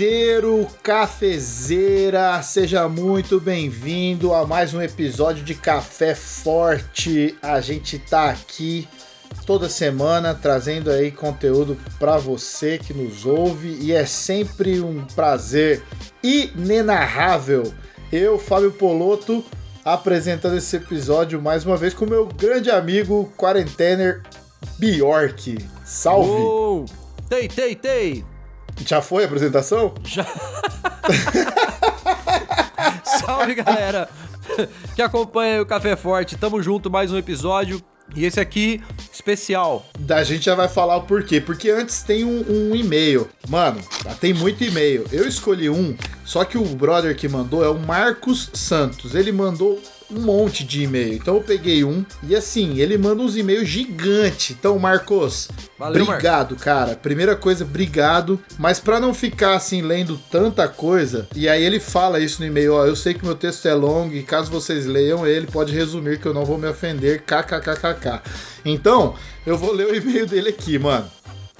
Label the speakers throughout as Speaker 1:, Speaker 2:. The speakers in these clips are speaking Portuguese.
Speaker 1: Cafezeiro, cafezeira, seja muito bem-vindo a mais um episódio de Café Forte. A gente tá aqui toda semana trazendo aí conteúdo para você que nos ouve e é sempre um prazer inenarrável. Eu, Fábio Poloto, apresentando esse episódio mais uma vez com meu grande amigo quarentener Bjork. Salve!
Speaker 2: Uou! Tei, tei, tei!
Speaker 1: Já foi a apresentação?
Speaker 2: Já! Salve, galera! Que acompanha o Café Forte. Tamo junto, mais um episódio. E esse aqui, especial.
Speaker 1: Da gente já vai falar o porquê. Porque antes tem um, um e-mail. Mano, tem muito e-mail. Eu escolhi um, só que o brother que mandou é o Marcos Santos. Ele mandou um monte de e-mail. Então eu peguei um e assim, ele manda uns e-mails gigantes. Então, Marcos,
Speaker 2: Valeu,
Speaker 1: obrigado,
Speaker 2: Marcos.
Speaker 1: cara. Primeira coisa, obrigado. Mas para não ficar assim lendo tanta coisa, e aí ele fala isso no e-mail, ó, eu sei que meu texto é longo e caso vocês leiam ele, pode resumir que eu não vou me ofender, kkkk. Então, eu vou ler o e-mail dele aqui, mano.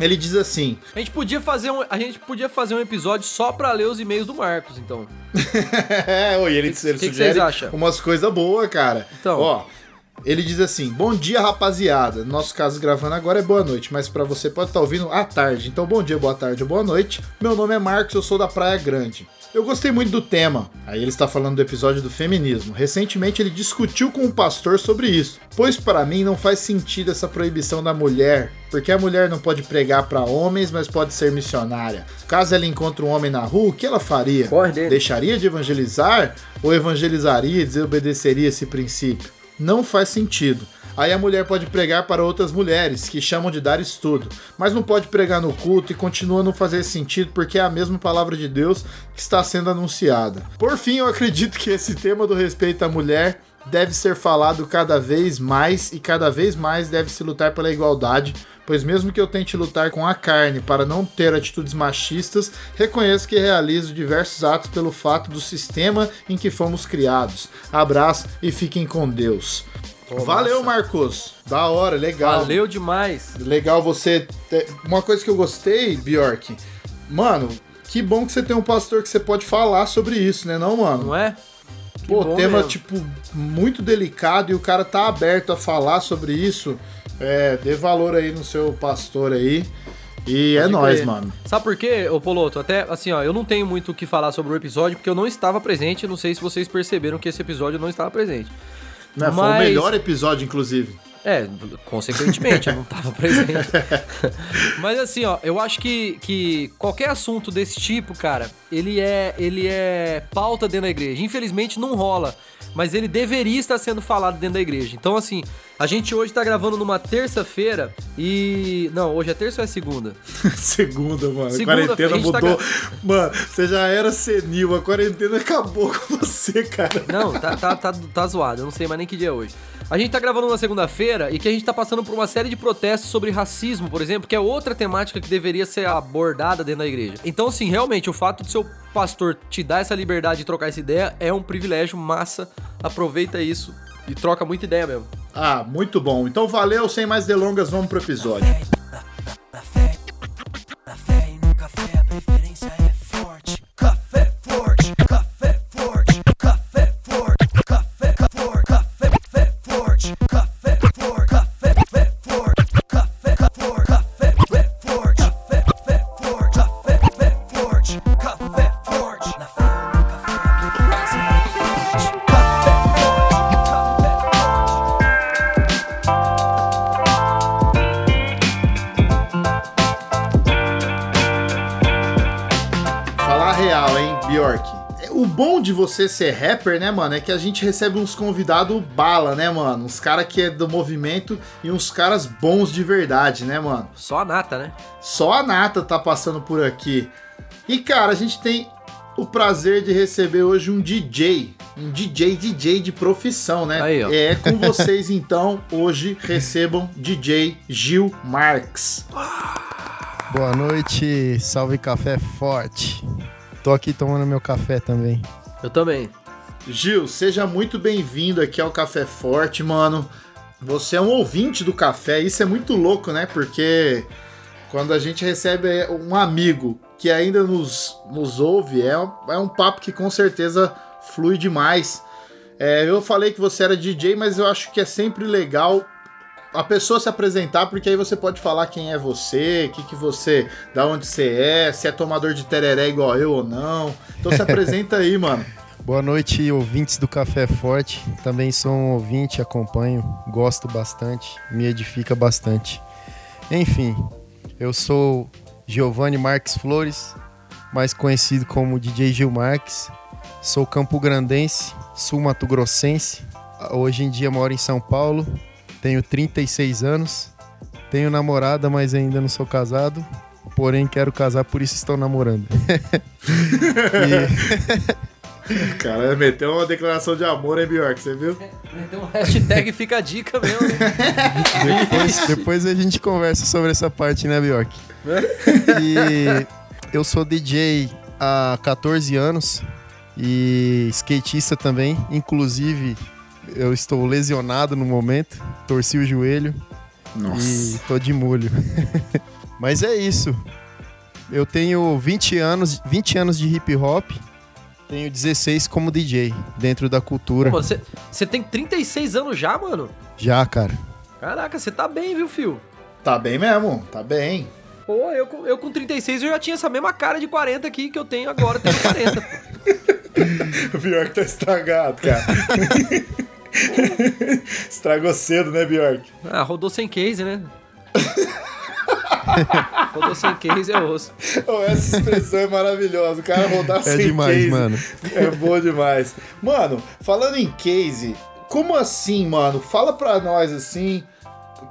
Speaker 1: Ele diz assim:
Speaker 2: A gente podia fazer um, a gente podia fazer um episódio só pra ler os e-mails do Marcos, então.
Speaker 1: é, oi, ele,
Speaker 2: Que-
Speaker 1: ele
Speaker 2: que que
Speaker 1: sugere
Speaker 2: vocês acham?
Speaker 1: umas coisas boas, cara.
Speaker 2: Então.
Speaker 1: Ó, ele diz assim: Bom dia, rapaziada. No nosso caso, gravando agora é boa noite, mas pra você pode estar ouvindo à tarde. Então, bom dia, boa tarde ou boa noite. Meu nome é Marcos, eu sou da Praia Grande. Eu gostei muito do tema. Aí ele está falando do episódio do feminismo. Recentemente ele discutiu com um pastor sobre isso. Pois para mim não faz sentido essa proibição da mulher, porque a mulher não pode pregar para homens, mas pode ser missionária. Caso ela encontre um homem na rua, o que ela faria? Deixaria de evangelizar ou evangelizaria e desobedeceria esse princípio? Não faz sentido. Aí a mulher pode pregar para outras mulheres, que chamam de dar estudo, mas não pode pregar no culto e continua a não fazer sentido porque é a mesma palavra de Deus que está sendo anunciada. Por fim, eu acredito que esse tema do respeito à mulher deve ser falado cada vez mais e cada vez mais deve se lutar pela igualdade, pois mesmo que eu tente lutar com a carne para não ter atitudes machistas, reconheço que realizo diversos atos pelo fato do sistema em que fomos criados. Abraço e fiquem com Deus.
Speaker 2: Pô,
Speaker 1: Valeu,
Speaker 2: massa.
Speaker 1: Marcos. Da hora, legal.
Speaker 2: Valeu demais.
Speaker 1: Legal você. ter- Uma coisa que eu gostei, Bjork. Mano, que bom que você tem um pastor que você pode falar sobre isso, né, não, mano?
Speaker 2: Não é? Que
Speaker 1: Pô, tema,
Speaker 2: mesmo.
Speaker 1: tipo, muito delicado e o cara tá aberto a falar sobre isso. É, dê valor aí no seu pastor aí. E é
Speaker 2: Pode
Speaker 1: nóis,
Speaker 2: crer.
Speaker 1: mano.
Speaker 2: Sabe por quê, ô Poloto? Até assim, ó, eu não tenho muito o que falar sobre o episódio porque eu não estava presente. Não sei se vocês perceberam que esse episódio não estava presente.
Speaker 1: Né, Foi o
Speaker 2: Mas-
Speaker 1: melhor episódio, inclusive.
Speaker 2: É, consequentemente, eu não tava presente. Mas assim, ó, eu acho que, que qualquer assunto desse tipo, cara, ele é, ele é pauta dentro da igreja. Infelizmente não rola, mas ele deveria estar sendo falado dentro da igreja. Então, assim, a gente hoje tá gravando numa terça-feira e. Não, hoje é terça ou é segunda?
Speaker 1: Segunda, mano.
Speaker 2: Segunda,
Speaker 1: a quarentena
Speaker 2: tá
Speaker 1: mudou. Mano, você já era senil, a quarentena acabou com você, cara.
Speaker 2: Não, tá, tá, tá, tá zoado, eu não sei mais nem que dia é hoje. A gente tá gravando uma segunda-feira e que a gente tá passando por uma série de protestos sobre racismo, por exemplo, que é outra temática que deveria ser abordada dentro da igreja. Então, assim, realmente, o fato do seu pastor te dar essa liberdade de trocar essa ideia é um privilégio massa. Aproveita isso e troca muita ideia mesmo.
Speaker 1: Ah, muito bom. Então valeu, sem mais delongas, vamos pro episódio.
Speaker 3: Na fé, na
Speaker 1: você ser rapper, né, mano, é que a gente recebe uns convidados bala, né, mano? Uns caras que é do movimento e uns caras bons de verdade, né, mano?
Speaker 2: Só a nata, né?
Speaker 1: Só a Nata tá passando por aqui. E, cara, a gente tem o prazer de receber hoje um DJ. Um DJ, DJ de profissão, né?
Speaker 2: Aí, ó.
Speaker 1: É com vocês, então, hoje recebam DJ Gil Marx.
Speaker 4: Boa noite, salve café forte. Tô aqui tomando meu café também.
Speaker 2: Eu também.
Speaker 1: Gil, seja muito bem-vindo aqui ao Café Forte, mano. Você é um ouvinte do café, isso é muito louco, né? Porque quando a gente recebe um amigo que ainda nos, nos ouve. É, um- é um papo que com certeza flui demais. É, eu falei que você era DJ, mas eu acho que é sempre legal a pessoa se apresentar, porque aí você pode falar quem é você, o que, que você, da onde você é, se é tomador de tereré igual eu ou não. Então se apresenta aí, mano.
Speaker 4: Boa noite, ouvintes do Café Forte. Também sou um ouvinte, acompanho, gosto bastante, me edifica bastante. Enfim, eu sou Giovanni Marques Flores, mais conhecido como DJ Gil Marques. Sou campograndense, sul-mato-grossense. Hoje em dia moro em São Paulo, tenho 36 anos. Tenho namorada, mas ainda não sou casado. Porém, quero casar, por isso estou namorando. E-
Speaker 1: Cara, meteu uma declaração de amor, hein, Bjork, você viu?
Speaker 2: Então, hashtag fica a dica mesmo. né?
Speaker 4: Depois, depois a gente conversa sobre essa parte, né, Bjork? E eu sou DJ há 14 anos e skatista também. Inclusive, eu estou lesionado no momento, torci o joelho e tô de molho. Mas é isso. Eu tenho 20 anos, 20 anos de hip hop. Tenho 16 como DJ dentro da cultura.
Speaker 2: Pô, Você você tem 36 anos já, mano?
Speaker 4: Já, cara.
Speaker 2: Caraca, você tá bem, viu, fio?
Speaker 1: Tá bem mesmo, tá bem.
Speaker 2: Pô, eu, com- eu com 36 eu já tinha essa mesma cara de 40 aqui que eu tenho agora, eu tenho 40. pô.
Speaker 1: O Bjork tá estragado, cara. Estragou cedo, né, Bjork?
Speaker 2: Ah, rodou sem case, né? rodou sem case, é osso.
Speaker 1: Oh, essa expressão é maravilhosa. O cara rodar
Speaker 4: É
Speaker 1: sem
Speaker 4: demais,
Speaker 1: case.
Speaker 4: mano.
Speaker 1: É bom demais. Mano, falando em case, como assim, mano? Fala pra nós assim,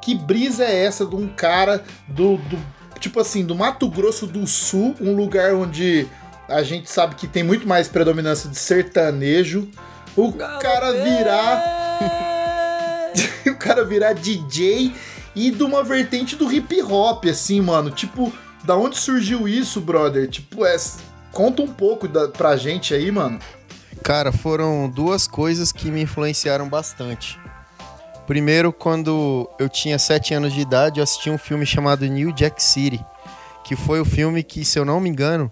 Speaker 1: que brisa é essa de um cara do, do tipo assim, do Mato Grosso do Sul, um lugar onde a gente sabe que tem muito mais predominância de sertanejo. O cara virar, o cara virar DJ e de uma vertente do hip hop, assim, mano. Tipo, da onde surgiu isso, brother? Tipo, é, conta um pouco da, pra gente aí, mano.
Speaker 4: Cara, foram duas coisas que me influenciaram bastante. Primeiro, quando eu tinha 7 anos de idade, eu assisti um filme chamado New Jack City, que foi o filme que, se eu não me engano,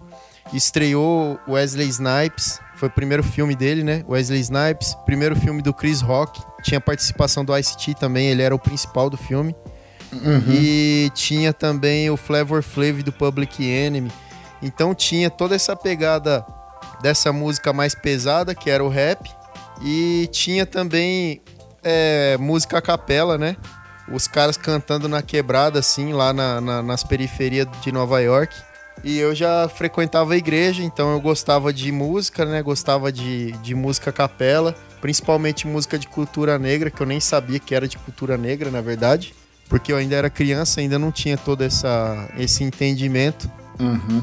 Speaker 4: estreou Wesley Snipes. Foi o primeiro filme dele, né? Wesley Snipes, primeiro filme do Chris Rock. Tinha participação do Ice-T também, ele era o principal do filme. E tinha também o Flavor Flav do Public Enemy. Então tinha toda essa pegada dessa música mais pesada, que era o rap. E tinha também é, música a capela, né? Os caras cantando na quebrada, assim, lá na- na- nas periferias de Nova York. E eu já frequentava a igreja, então eu gostava de música, né? Gostava de, de música capela, principalmente música de cultura negra, que eu nem sabia que era de cultura negra, na verdade. Porque eu ainda era criança, ainda não tinha todo essa, esse entendimento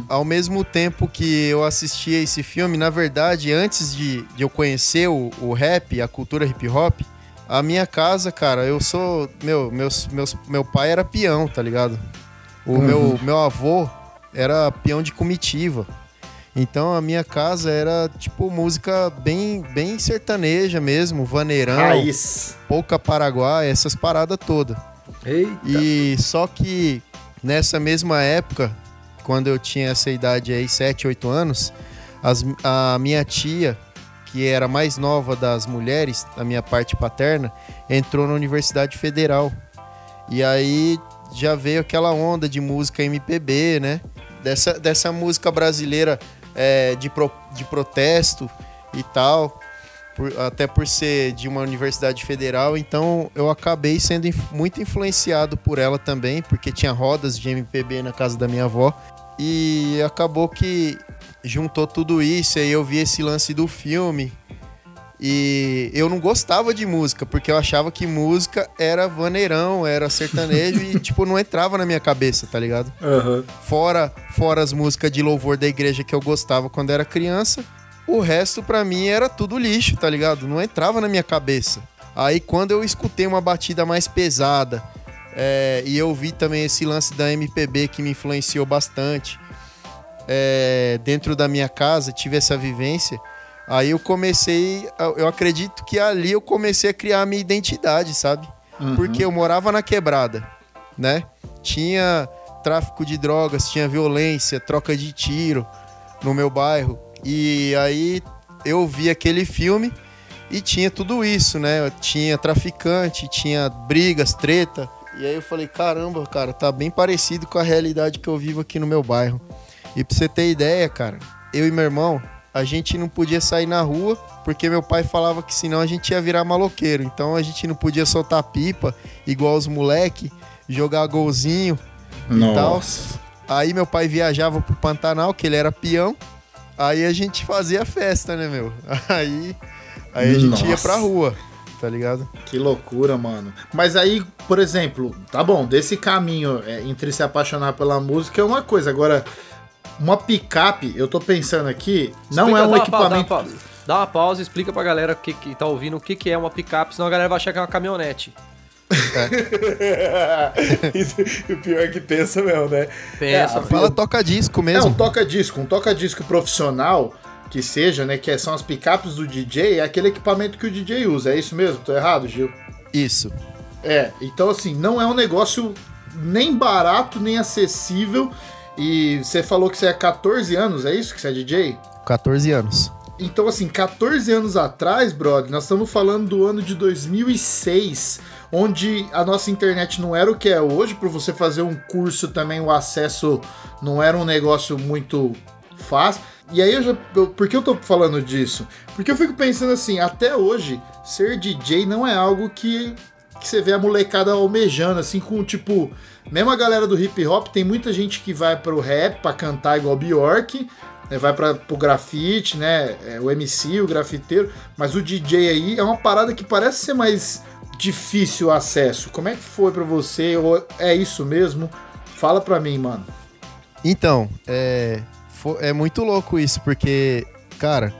Speaker 4: ao mesmo tempo que eu assistia esse filme, na verdade, antes de, de eu conhecer o, o rap, a cultura hip hop, a minha casa, cara, eu sou. Meu, meus, meus, meu pai era peão, tá ligado? O meu, meu avô era peão de comitiva. Então a minha casa era tipo música bem, bem sertaneja mesmo, vaneirão,
Speaker 1: Raiz.
Speaker 4: pouca paraguai, essas paradas todas.
Speaker 2: Eita.
Speaker 4: E só que nessa mesma época, quando eu tinha essa idade aí, 7, 8 anos, as- a minha tia, que era a mais nova das mulheres, da minha parte paterna, entrou na Universidade Federal. E aí já veio aquela onda de música MPB, né? Dessa, dessa música brasileira é, de, pro- de protesto e tal. por- até por ser de uma universidade federal, então eu acabei sendo inf- muito influenciado por ela também, porque tinha rodas de MPB na casa da minha avó. E acabou que juntou tudo isso, aí eu vi esse lance do filme. E eu não gostava de música, porque eu achava que música era vaneirão, era sertanejo e, tipo, não entrava na minha cabeça, tá ligado? Fora, fora as músicas de louvor da igreja que eu gostava quando era criança, o resto pra mim era tudo lixo, tá ligado? Não entrava na minha cabeça. Aí quando eu escutei uma batida mais pesada, é, e eu vi também esse lance da MPB que me influenciou bastante, é, dentro da minha casa, tive essa vivência. Aí eu comecei, eu acredito que ali eu comecei a criar a minha identidade, sabe? Porque eu morava na quebrada, né? Tinha tráfico de drogas, tinha violência, troca de tiro no meu bairro. E aí eu vi aquele filme e tinha tudo isso, né? Tinha traficante, tinha brigas, treta. E aí eu falei, caramba, cara, tá bem parecido com a realidade que eu vivo aqui no meu bairro. E pra você ter ideia, cara, eu e meu irmão, a gente não podia sair na rua, porque meu pai falava que senão a gente ia virar maloqueiro. Então a gente não podia soltar pipa, igual os moleque, jogar golzinho e tal.
Speaker 1: Nossa.
Speaker 4: Aí meu pai viajava pro Pantanal, que ele era peão. Aí a gente fazia festa, né, meu? Aí, aí a gente ia
Speaker 1: Nossa.
Speaker 4: pra rua, tá ligado?
Speaker 1: Que loucura, mano. Mas aí, por exemplo, tá bom, desse caminho é, entre se apaixonar pela música é uma coisa. Agora, uma picape, eu tô pensando aqui, não
Speaker 2: Explica-
Speaker 1: é um
Speaker 2: dá uma pausa,
Speaker 1: equipamento.
Speaker 2: Dá uma, pausa. Dá uma pausa e explica pra galera que, que tá ouvindo o que, que é uma picape, senão a galera vai achar que é uma caminhonete.
Speaker 1: o pior é que pensa mesmo, né?
Speaker 2: Pensa,
Speaker 1: É,
Speaker 4: Fala toca-disco
Speaker 1: É
Speaker 4: mesmo.
Speaker 1: um toca-disco, um toca-disco profissional que seja, né? Que são as picapes do DJ, é aquele equipamento que o DJ usa. É isso mesmo? Tô errado, Gil?
Speaker 4: Isso.
Speaker 1: É, então assim, não é um negócio nem barato, nem acessível. E você falou que você é 14 anos, é isso que você é DJ?
Speaker 4: 14 anos.
Speaker 1: Então, assim, 14 anos atrás, brother, nós estamos falando do ano de 2006, onde a nossa internet não era o que é hoje. Para você fazer um curso também, o acesso não era um negócio muito fácil. E aí, eu já, eu- por que eu tô falando disso? Porque eu fico pensando assim, até hoje, ser DJ não é algo que, que você vê a molecada almejando, assim, com tipo. Mesmo a galera do hip hop, tem muita gente que vai pro rap pra cantar igual Bjork, né, vai para pro grafite, né? é, o MC, o grafiteiro, mas o DJ aí é uma parada que parece ser mais difícil o acesso. Como é que foi pra você? Ou é isso mesmo? Fala pra mim, mano.
Speaker 4: Então, é, é muito louco isso, porque, cara,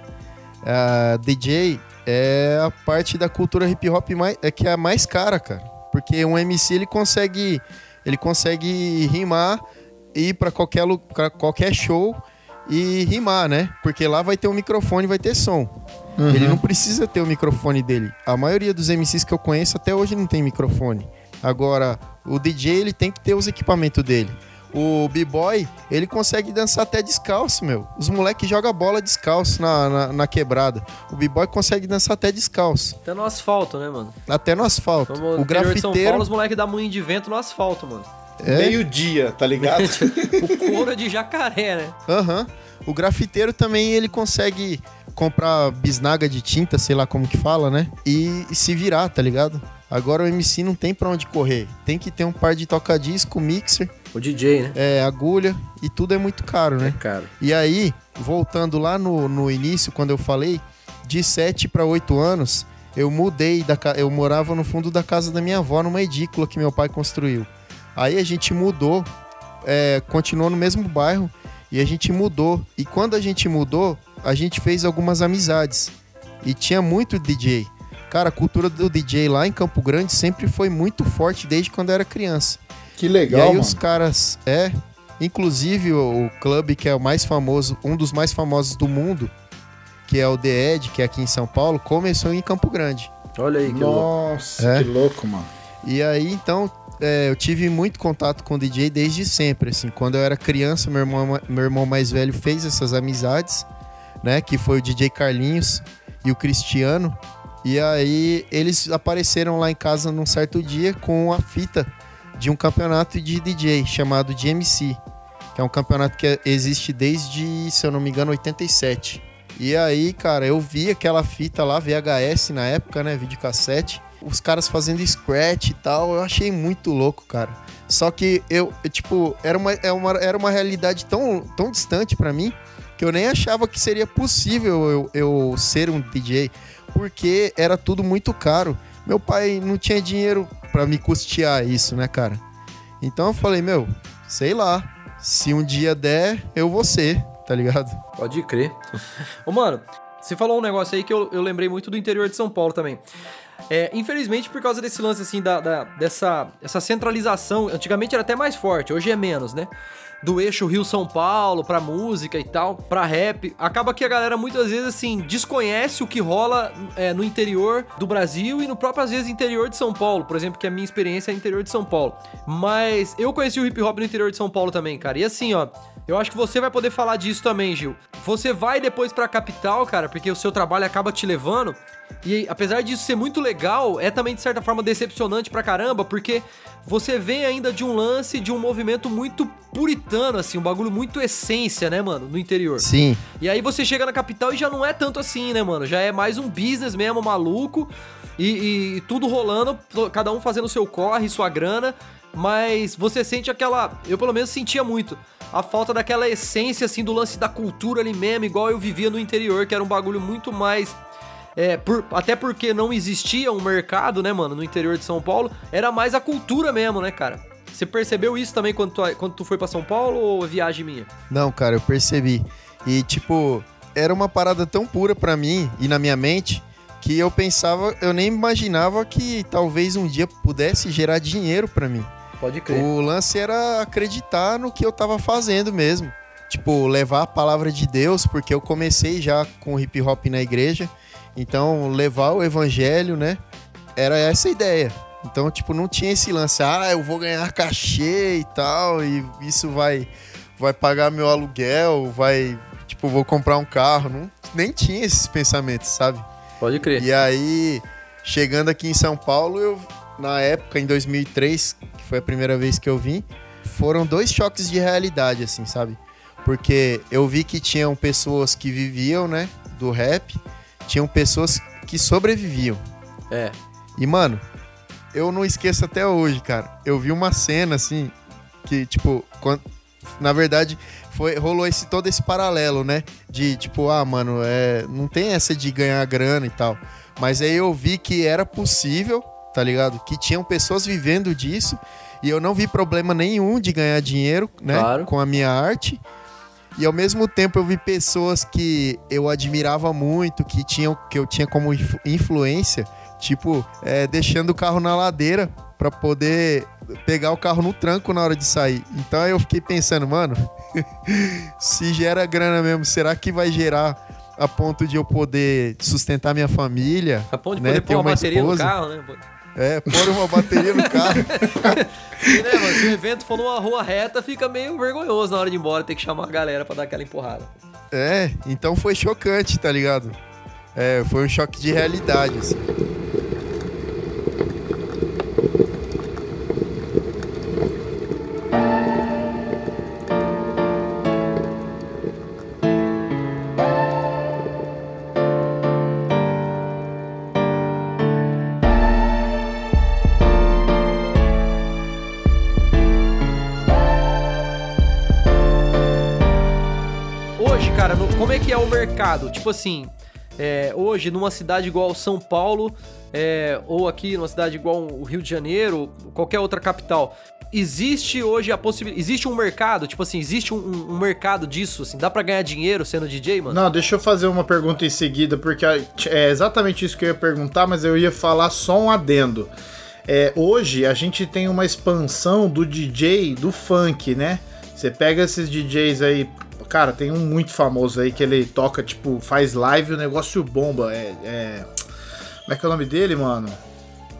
Speaker 4: a DJ é a parte da cultura hip hop mais, é que é a mais cara, cara. Porque um MC ele consegue, ele consegue rimar e ir pra qualquer, pra qualquer show e rimar, né? Porque lá vai ter um microfone, vai ter som. Ele não precisa ter o microfone dele. A maioria dos MCs que eu conheço até hoje não tem microfone. Agora, o DJ ele tem que ter os equipamentos dele. O B-Boy, ele consegue dançar até descalço, meu. Os moleques jogam bola descalço na, na, na quebrada. O B-Boy consegue dançar até descalço.
Speaker 2: Até no asfalto, né, mano?
Speaker 4: Até no asfalto.
Speaker 2: No
Speaker 4: o
Speaker 2: de São Paulo,
Speaker 4: grafiteiro.
Speaker 2: os moleques dão moinho de vento no asfalto, mano.
Speaker 4: É,
Speaker 1: Meio-dia, tá ligado?
Speaker 2: o couro é de jacaré, né?
Speaker 4: aham. O grafiteiro também ele consegue comprar bisnaga de tinta, sei lá como que fala, né? E, e se virar, tá ligado? Agora o MC não tem pra onde correr. Tem que ter um par de toca-disco, mixer,
Speaker 2: O DJ, né?
Speaker 4: é, agulha e tudo é muito caro, né?
Speaker 2: Cara.
Speaker 4: E aí, voltando lá no, no início, quando eu falei, de 7 para 8 anos, eu mudei, da, eu morava no fundo da casa da minha avó, numa edícula que meu pai construiu. Aí a gente mudou, é, continuou no mesmo bairro, e a gente mudou. E quando a gente mudou, a gente fez algumas amizades. E tinha muito DJ. Cara, a cultura do DJ lá em Campo Grande sempre foi muito forte desde quando eu era criança.
Speaker 1: Que
Speaker 4: E
Speaker 1: legal,
Speaker 4: aí
Speaker 1: mano.
Speaker 4: os caras, é, inclusive o, o clube que é o mais famoso, um dos mais famosos do mundo, que é o The Edge, que é aqui em São Paulo, começou em Campo Grande.
Speaker 2: Olha aí que louco.
Speaker 1: Nossa,
Speaker 4: É.
Speaker 1: que louco, mano.
Speaker 4: E aí, então, é, eu tive muito contato com o DJ desde sempre, assim. Quando eu era criança, meu irmão, meu irmão mais velho fez essas amizades, né? Que foi o DJ Carlinhos e o Cristiano. E aí, eles apareceram lá em casa num certo dia com a fita de um campeonato de DJ chamado DMC, que é um campeonato que existe desde, se eu não me engano, 87. E aí, cara, eu vi aquela fita lá, VHS na época, né? Videocassete os caras fazendo scratch e tal, eu achei muito louco, cara. Só que eu, eu, tipo, era uma, é uma, era uma realidade tão, tão distante pra mim que eu nem achava que seria possível eu, eu ser um DJ, porque era tudo muito caro. Meu pai não tinha dinheiro pra me custear isso, né, cara? Então eu falei, meu, sei lá, se um dia der, eu vou ser, tá ligado?
Speaker 2: Pode crer. Ô, mano, Você falou um negócio aí que eu, eu lembrei muito do interior de São Paulo também. É, infelizmente, por causa desse lance, assim, da, da- dessa essa centralização, antigamente era até mais forte, hoje é menos, né? Do eixo Rio-São Paulo pra música e tal, pra rap. Acaba que a galera muitas vezes, assim, desconhece o que rola é, no interior do Brasil e no próprio, às vezes, interior de São Paulo. Por exemplo, que a minha experiência é interior de São Paulo. Mas eu conheci o hip hop no interior de São Paulo também, cara. E assim, ó, eu acho que você vai poder falar disso também, Gil. Você vai depois pra capital, cara, porque o seu trabalho acaba te levando. E apesar disso ser muito legal, é também de certa forma decepcionante pra caramba, porque você vem ainda de um lance, de um movimento muito puritano, assim, um bagulho muito essência, né, mano, no interior.
Speaker 4: Sim.
Speaker 2: E aí você chega na capital e já não é tanto assim, né, mano? Já é mais um business mesmo, maluco. E, e- tudo rolando, cada um fazendo seu corre, sua grana. Mas você sente aquela. Eu pelo menos sentia muito. A falta daquela essência, assim, do lance da cultura ali mesmo, igual eu vivia no interior, que era um bagulho muito mais. É, por- até porque não existia um mercado, né, mano, no interior de São Paulo, era mais a cultura mesmo, né, cara? Você percebeu isso também quando tu, quando tu foi pra São Paulo ou é viagem minha?
Speaker 4: Não, cara, eu percebi. E, tipo, era uma parada tão pura pra mim e na minha mente que eu pensava, eu nem imaginava que talvez um dia pudesse gerar dinheiro pra mim.
Speaker 2: Pode crer.
Speaker 4: O lance era acreditar no que eu tava fazendo mesmo. Tipo, levar a palavra de Deus, porque eu comecei já com hip hop na igreja. Então, levar o evangelho, né? Era essa a ideia. Então, tipo, não tinha esse lance, ah, eu vou ganhar cachê e tal, e isso vai vai pagar meu aluguel, vai, tipo, vou comprar um carro. Não, nem tinha esses pensamentos, sabe?
Speaker 2: Pode crer.
Speaker 4: E aí, chegando aqui em São Paulo, eu, na época, em 2003, que foi a primeira vez que eu vim, foram dois choques de realidade, assim, sabe? Porque eu vi que tinham pessoas que viviam, né, do rap, tinham pessoas que sobreviviam.
Speaker 2: É.
Speaker 4: E, mano, eu não esqueço até hoje, cara. Eu vi uma cena, assim, que, tipo, quando, na verdade, foi, rolou esse, todo esse paralelo, né? De, tipo, ah, mano, é, não tem essa de ganhar grana e tal. Mas aí eu vi que era possível, tá ligado? Que tinham pessoas vivendo disso. E eu não vi problema nenhum de ganhar dinheiro, né?
Speaker 2: Claro.
Speaker 4: Com a minha arte. E ao mesmo tempo eu vi pessoas que eu admirava muito, que, tinham, que eu tinha como influ- influência, tipo, é, deixando o carro na ladeira pra poder pegar o carro no tranco na hora de sair. Então eu fiquei pensando, mano, se gera grana mesmo, será que vai gerar a ponto de eu poder sustentar minha família?
Speaker 2: A ponto de
Speaker 4: né,
Speaker 2: poder
Speaker 4: ter
Speaker 2: pôr uma
Speaker 4: uma
Speaker 2: bateria no
Speaker 4: esposa?
Speaker 2: carro, né?
Speaker 4: É, pôr uma bateria no carro.
Speaker 2: E, né, mano, se o evento for numa rua reta, fica meio vergonhoso na hora de ir embora, ter que chamar a galera pra dar aquela empurrada.
Speaker 4: É, então foi chocante, tá ligado? É, foi um choque de realidade, assim.
Speaker 2: Cara, como é que é o mercado? Tipo assim, é, hoje numa cidade igual São Paulo, é, ou aqui numa cidade igual o Rio de Janeiro, qualquer outra capital, existe hoje a possibilidade. Existe um mercado? Tipo assim, existe um, um- um mercado disso? Assim, dá pra ganhar dinheiro sendo DJ, mano?
Speaker 1: Não, deixa eu fazer uma pergunta em seguida, porque é exatamente isso que eu ia perguntar, mas eu ia falar só um adendo. É, hoje a gente tem uma expansão do DJ do funk, né? Você pega esses DJs aí, cara, tem um muito famoso aí que ele toca, tipo, faz live e o negócio bomba. É, é- Como é que é o nome dele, mano?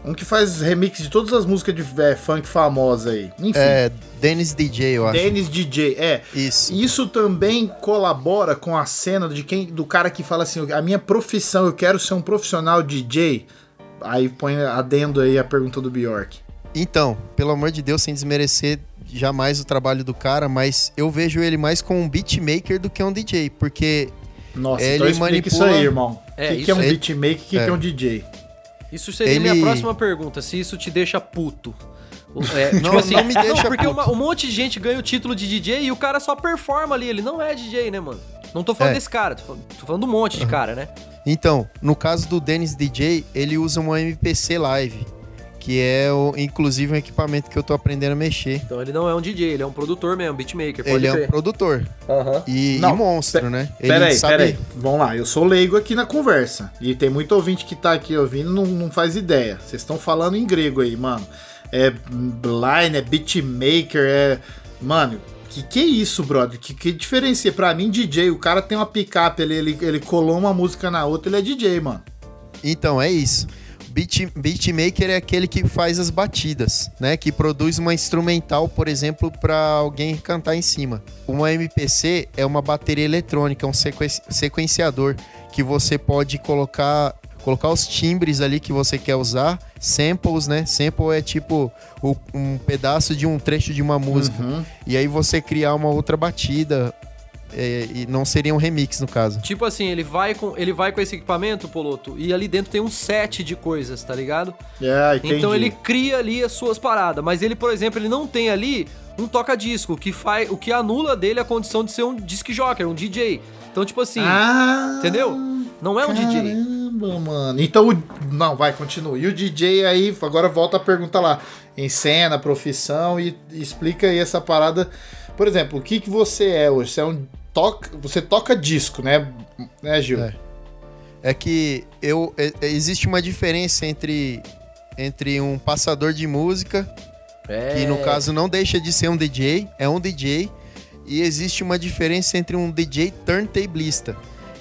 Speaker 1: Um que faz remix de todas as músicas de é, funk famosas aí. Enfim,
Speaker 4: É, Dennis DJ, eu acho.
Speaker 1: Dennis DJ, é.
Speaker 4: Isso.
Speaker 1: Isso também colabora com a cena de quem do cara que fala assim, a minha profissão, eu quero ser um profissional DJ. Aí põe adendo aí a pergunta do Bjork.
Speaker 4: Então, pelo amor de Deus, sem desmerecer jamais o trabalho do cara, mas eu vejo ele mais como um beatmaker do que um DJ, porque
Speaker 1: Nossa,
Speaker 4: Ele
Speaker 1: então explica isso
Speaker 4: manipula-
Speaker 1: aí, irmão. O
Speaker 2: É,
Speaker 1: que, que é um
Speaker 4: isso
Speaker 1: beatmaker e o que, que
Speaker 4: É.
Speaker 1: é um DJ?
Speaker 2: Isso seria
Speaker 4: Ele-
Speaker 2: minha próxima pergunta, se isso te deixa puto. É, tipo
Speaker 4: Não,
Speaker 2: assim,
Speaker 4: não me deixa
Speaker 2: porque
Speaker 4: puto.
Speaker 2: uma- um monte de gente ganha o título de DJ e o cara só performa ali, ele não é DJ, né, mano? Não tô falando
Speaker 4: É.
Speaker 2: desse cara, tô falando, tô falando de um monte de cara, né?
Speaker 4: Então, no caso do Dennis DJ, ele usa uma MPC Live, que é o, inclusive um equipamento que eu tô aprendendo a mexer.
Speaker 2: Então ele não é um DJ, ele é um produtor mesmo, beatmaker. Pode
Speaker 4: Ele é um produtor
Speaker 2: Aham.
Speaker 4: e,
Speaker 1: Não,
Speaker 4: e monstro, né? Ele
Speaker 1: Peraí,
Speaker 4: sabe-
Speaker 1: peraí. Vamos lá, eu sou leigo aqui na conversa. E tem muito ouvinte que tá aqui ouvindo não, não faz ideia. Vocês estão falando em grego aí, mano. É line, é beatmaker, é. Mano, que que é isso, brother? Que, que diferencia? Pra mim, DJ, o cara tem uma picape ali, ele, ele colou uma música na outra, ele é DJ, mano.
Speaker 4: Então, é isso. Beat, beatmaker é aquele que faz as batidas, né? Que produz uma instrumental, por exemplo, para alguém cantar em cima. Uma MPC é uma bateria eletrônica, um sequen- sequenciador que você pode colocar colocar os timbres ali que você quer usar, samples, né? Sample é tipo um pedaço de um trecho de uma música.
Speaker 1: Uhum.
Speaker 4: E aí você criar uma outra batida, é, e não seria um remix no caso.
Speaker 2: Tipo assim, ele vai com ele vai com esse equipamento, Poloto, e ali dentro tem um set de coisas, tá ligado?
Speaker 1: É, entendi.
Speaker 2: Então ele cria ali as suas paradas, mas ele, por exemplo, ele não tem ali um toca-disco, o que faz, o que anula dele a condição de ser um disc jockey, um DJ. Então, tipo assim,
Speaker 1: Ah,
Speaker 2: entendeu? Não é um DJ.
Speaker 1: Caramba, mano. Então, o... não, vai, continua. E o DJ aí, agora volta a pergunta lá. Em cena, profissão e e explica aí essa parada. Por exemplo, o que, que você é hoje? Você é um toca, você toca disco, né? Né, Gil?
Speaker 4: É. é que eu é- é- existe uma diferença entre entre um passador de música
Speaker 2: É.
Speaker 4: que no caso não deixa de ser um DJ, é um DJ e existe uma diferença entre um DJ turntablista,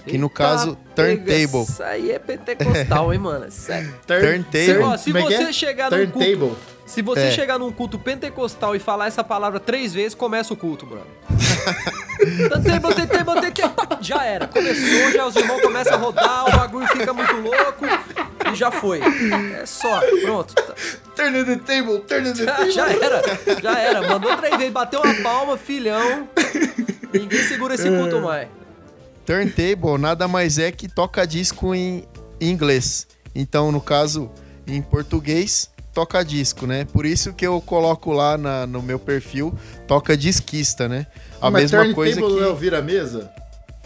Speaker 4: que no
Speaker 2: Eita,
Speaker 4: caso turntable.
Speaker 2: Isso aí é pentecostal, hein, mano? Sério.
Speaker 4: Turntable.
Speaker 2: Ó, se
Speaker 1: é
Speaker 2: você
Speaker 1: é?
Speaker 2: chegar num
Speaker 1: Turntable.
Speaker 2: culto, se você
Speaker 4: É.
Speaker 2: chegar num culto pentecostal e falar essa palavra três vezes, começa o culto, brother. Turntable, turntable, turntable, já era. Começou, já os irmãos começam a rodar, o bagulho fica muito louco e já foi. É só, pronto.
Speaker 1: Turn the table, turn the
Speaker 2: Já,
Speaker 1: table.
Speaker 2: já era, já era. Mandou três vezes, bateu uma palma, filhão. Ninguém segura esse culto mais.
Speaker 4: Turntable nada mais é que toca disco em inglês. Então, no caso, em português, toca disco, né? Por isso que eu coloco lá na- no meu perfil, toca disquista, né? A
Speaker 1: Mas
Speaker 4: mesma
Speaker 1: turntable
Speaker 4: coisa
Speaker 1: não é
Speaker 4: que...
Speaker 1: o vira-mesa?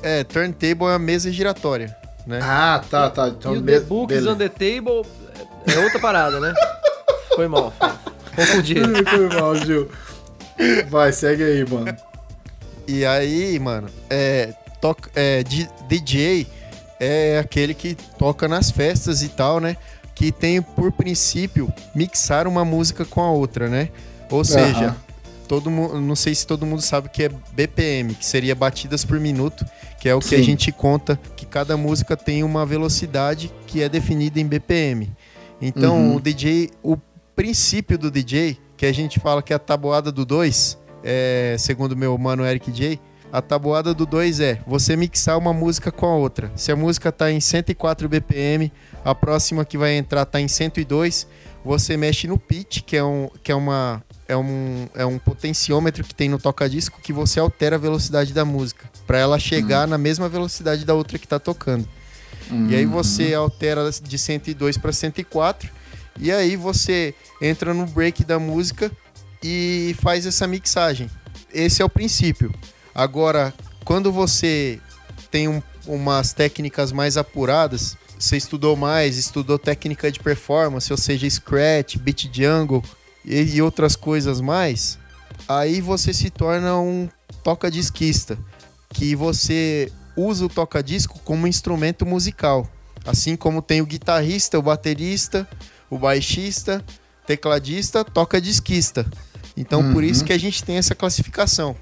Speaker 4: É, turntable é a mesa giratória, né?
Speaker 1: Ah, tá, tá. Então,
Speaker 2: e o The Books
Speaker 1: beleza.
Speaker 2: on the Table é outra parada, né? Foi mal. Confundi.
Speaker 1: Foi mal, Gil. Vai, segue aí, mano.
Speaker 4: E aí, mano, é, toca, é, DJ é aquele que toca nas festas e tal, né? Que tem por princípio mixar uma música com a outra, né? Ou seja, todo mundo, não sei se todo mundo sabe o que é BPM, que seria batidas por minuto, que é o que a
Speaker 1: Sim.
Speaker 4: gente conta que cada música tem uma velocidade que é definida em BPM. Então,
Speaker 1: Uhum.
Speaker 4: o DJ, o princípio do DJ, que a gente fala que é a tabuada do 2, é, segundo meu mano Eric J, a tabuada do 2 é você mixar uma música com a outra. Se a música tá em 104 BPM, a próxima que vai entrar tá em 102, você mexe no pitch, que é um que é uma é um, é um potenciômetro que tem no toca-disco que você altera a velocidade da música, para ela chegar na mesma velocidade da outra que tá tocando. E aí você altera de 102 para 104 e aí você entra no break da música e faz essa mixagem. Esse é o princípio. Agora, quando você tem um- umas técnicas mais apuradas, você estudou mais, estudou técnica de performance, ou seja, Scratch, Beat Jungle e, e outras coisas mais, aí você se torna um toca-disquista, que você usa o toca-disco como instrumento musical. Assim como tem o guitarrista, o baterista, o baixista, tecladista, toca-disquista. Então, por isso que a gente tem essa classificação.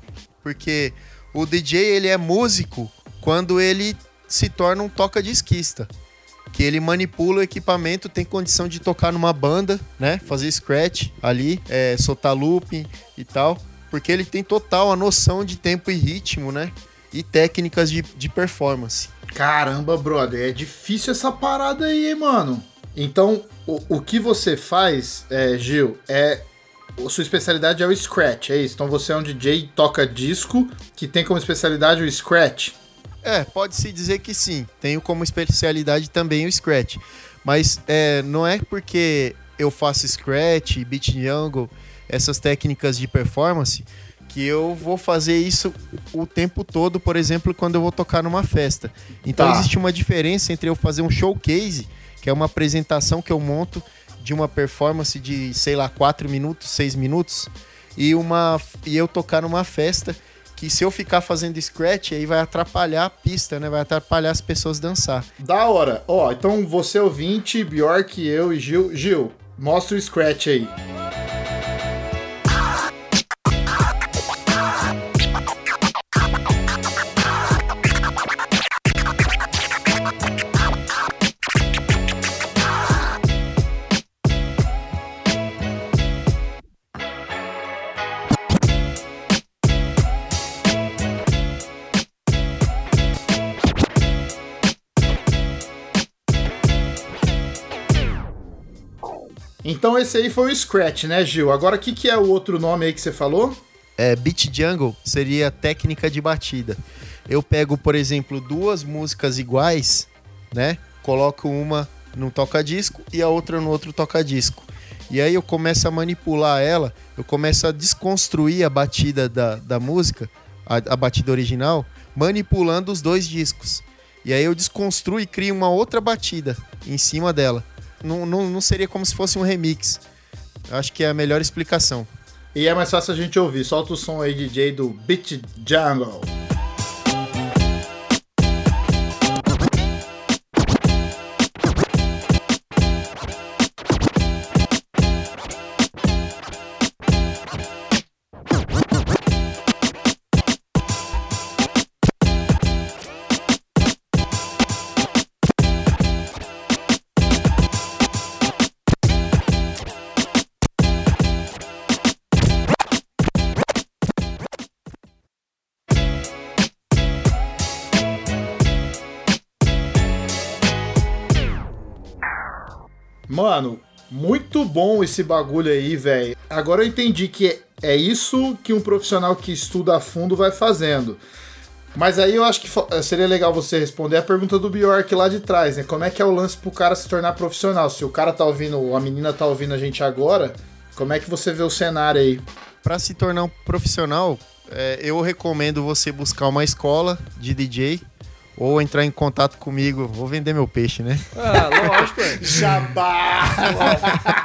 Speaker 4: Porque o DJ, ele é músico quando ele se torna um toca-disquista. Que ele manipula o equipamento, tem condição de tocar numa banda, né? Fazer scratch ali, é, soltar looping e tal. Porque ele tem total a noção de tempo e ritmo, né? E técnicas de, de performance.
Speaker 1: Caramba, brother, é difícil essa parada aí, hein, mano. Então, o, o que você faz, é, Gil, é. Sua especialidade é o Scratch, é isso? Então você é um DJ e toca disco que tem como especialidade o Scratch.
Speaker 4: É, pode-se dizer que sim. Tenho como especialidade também o Scratch. Mas é, não é porque eu faço Scratch, Beat Jungle, essas técnicas de performance, que eu vou fazer isso o tempo todo, por exemplo, quando eu vou tocar numa festa. Então
Speaker 1: Tá.
Speaker 4: existe uma diferença entre eu fazer um showcase, que é uma apresentação que eu monto de uma performance de, sei lá, 4 minutos, 6 minutos, e, uma, e eu tocar numa festa que se eu ficar fazendo scratch, aí vai atrapalhar a pista, né? Vai atrapalhar as pessoas dançar.
Speaker 1: Da hora. Ó, então você ouvinte, Bjork, eu e Gil. Gil, mostra o scratch aí. Então esse aí foi o Scratch, né, Gil? Agora o que, que é o outro nome aí que você falou?
Speaker 4: É, beat jungle seria técnica de batida. Eu pego, por exemplo, duas músicas iguais, né? Coloco uma num toca-disco e a outra no outro toca-disco. E aí eu começo a manipular ela, eu começo a desconstruir a batida da, da música, a, a batida original, manipulando os dois discos. E aí eu desconstruo e crio uma outra batida em cima dela. Não, não, não seria como se fosse um remix. Acho que é a melhor explicação.
Speaker 1: E é mais fácil a gente ouvir. Solta o som aí, DJ, do Beat Jungle. Mano, muito bom esse bagulho aí, velho. Agora eu entendi que é, isso que um profissional que estuda a fundo vai fazendo. Mas aí eu acho que fo- seria legal você responder a pergunta do Bjork lá de trás, né? Como é que é o lance pro cara se tornar profissional? Se o cara tá ouvindo, ou a menina tá ouvindo a gente agora, como é que você vê o cenário aí?
Speaker 4: Para se tornar um profissional, é, eu recomendo você buscar uma escola de DJ ou entrar em contato comigo. Vou vender meu peixe, né?
Speaker 2: Ah, lógico, é.
Speaker 1: Jabá!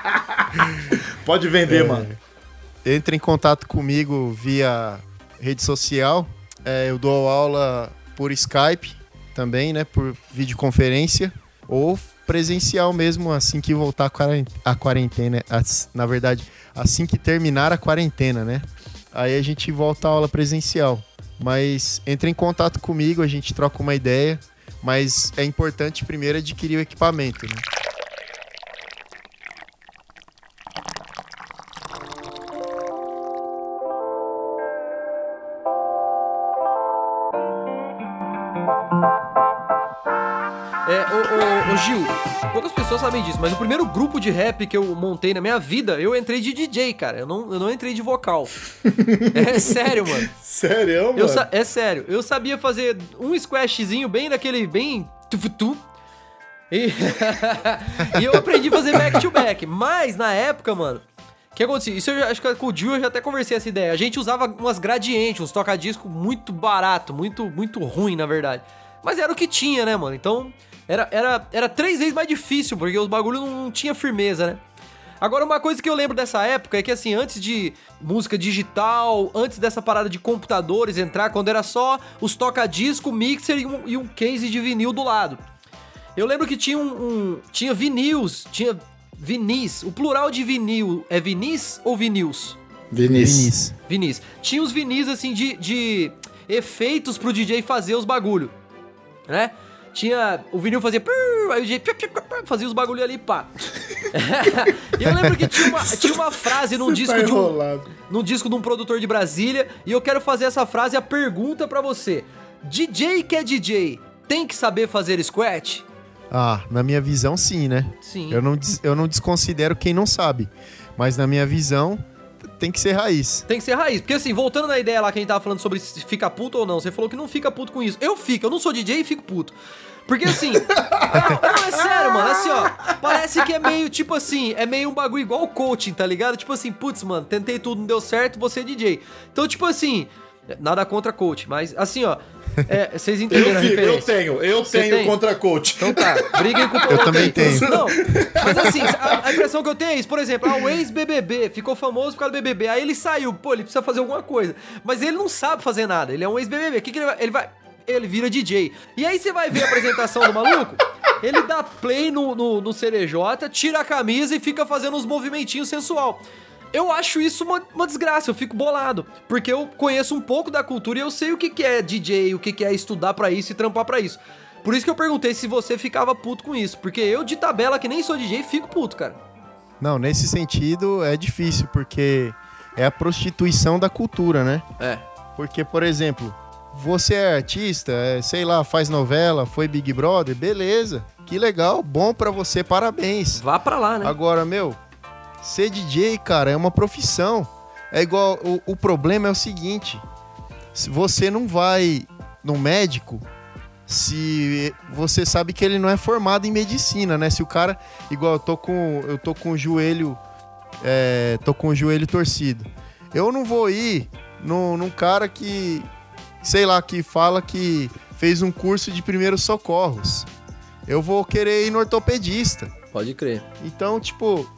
Speaker 1: Pode vender, mano.
Speaker 4: Entre em contato comigo via rede social. É, eu dou aula por Skype também, né? Por videoconferência. Ou presencial mesmo, assim que voltar a quaren- a quarentena. Na verdade, assim que terminar a quarentena, né? Aí a gente volta à aula presencial. Mas entre em contato comigo, a gente troca uma ideia. Mas é importante primeiro adquirir o equipamento, né?
Speaker 2: Sabem disso, mas o primeiro grupo de rap que eu montei na minha vida, eu entrei de DJ, cara. Eu não, eu não entrei de vocal. É sério, mano.
Speaker 1: Sério, mano?
Speaker 2: É sério, eu sabia fazer um squashzinho bem daquele, bem tufutu. E, e eu aprendi a fazer back to back. Mas na época, mano, o que acontecia? Isso eu já, acho que com o Gil eu já até conversei essa ideia. A gente usava umas gradientes, uns toca-disco muito barato, muito, muito ruim, na verdade. Mas era o que tinha, né, mano? Então era, era, era três vezes mais difícil, porque os bagulhos não, não tinha firmeza, né? Agora, uma coisa que eu lembro dessa época é que, assim, antes de música digital, antes dessa parada de computadores entrar, quando era só os toca-disco, mixer e um, e um case de vinil do lado. Eu lembro que tinha um, um- tinha vinis, tinha vinis. O plural de vinil é vinis ou vinils?
Speaker 1: Vinícius.
Speaker 4: Vinícius.
Speaker 2: Vinis. Tinha os vinis, assim, de, de efeitos pro DJ fazer os bagulho, né? Tinha... O vinil fazia... Aí o DJ fazia os bagulho ali, pá. e eu lembro que tinha uma, tinha uma frase num disco
Speaker 1: tá
Speaker 2: de um, num disco de um produtor de Brasília e eu quero fazer essa frase a pergunta pra você. DJ que é DJ tem que saber fazer scratch?
Speaker 4: Ah, na minha visão, sim, né?
Speaker 2: Sim.
Speaker 4: Eu não, eu não desconsidero quem não sabe. Mas na minha visão, tem que ser raiz.
Speaker 2: Tem que ser raiz. Porque assim, voltando na ideia lá que a gente tava falando sobre se fica puto ou não, você falou que não fica puto com isso. Eu fico, eu não sou DJ e fico puto. Porque assim, não, não, é sério, mano, assim, ó, parece que é meio, tipo assim, é meio um bagulho igual o coaching, tá ligado? Tipo assim, putz, mano, tentei tudo, não deu certo, você é DJ. Então, tipo assim, nada contra coach, mas assim, ó, É, vocês
Speaker 1: Eu,
Speaker 2: entenderam a
Speaker 1: vi- eu
Speaker 2: referência?
Speaker 1: tenho, eu
Speaker 2: Você
Speaker 1: tenho
Speaker 2: tem?
Speaker 1: contra coach.
Speaker 2: Então tá, briguem com o
Speaker 4: Eu também tenho.
Speaker 2: Não, mas assim, a, a impressão que eu tenho é isso. Por exemplo, ah, o ex-BBB ficou famoso por causa do BBB. Aí ele saiu, pô, ele precisa fazer alguma coisa. Mas ele não sabe fazer nada, ele é um ex-BBB. O que, que ele vai... Ele vai... Ele vira DJ. E aí você vai ver a apresentação do maluco, ele dá play no, no, no CDJ, tira a camisa e fica fazendo uns movimentinhos sensual. Eu acho isso uma, uma desgraça, eu fico bolado. Porque eu conheço um pouco da cultura e eu sei o que, que é DJ, o que, que é estudar pra isso e trampar pra isso. Por isso que eu perguntei se você ficava puto com isso. Porque eu, de tabela, que nem sou DJ, fico puto, cara.
Speaker 4: Não, nesse sentido é difícil, porque é a prostituição da cultura, né?
Speaker 2: É.
Speaker 4: Porque, por exemplo, você é artista, é, sei lá, faz novela, foi Big Brother, beleza. Que legal, bom pra você, parabéns.
Speaker 2: Vá pra lá, né?
Speaker 4: Agora, meu, ser DJ, cara, é uma profissão. É igual. O, o problema é o seguinte: se você não vai no médico se você sabe que ele não é formado em medicina, né? Se o cara. Igual eu tô com. Eu tô com o joelho. É, tô com o joelho torcido. Eu não vou ir num, num cara que. Sei lá, que fala que fez um curso de primeiros socorros. Eu vou querer ir no ortopedista.
Speaker 2: Pode crer.
Speaker 4: Então, tipo,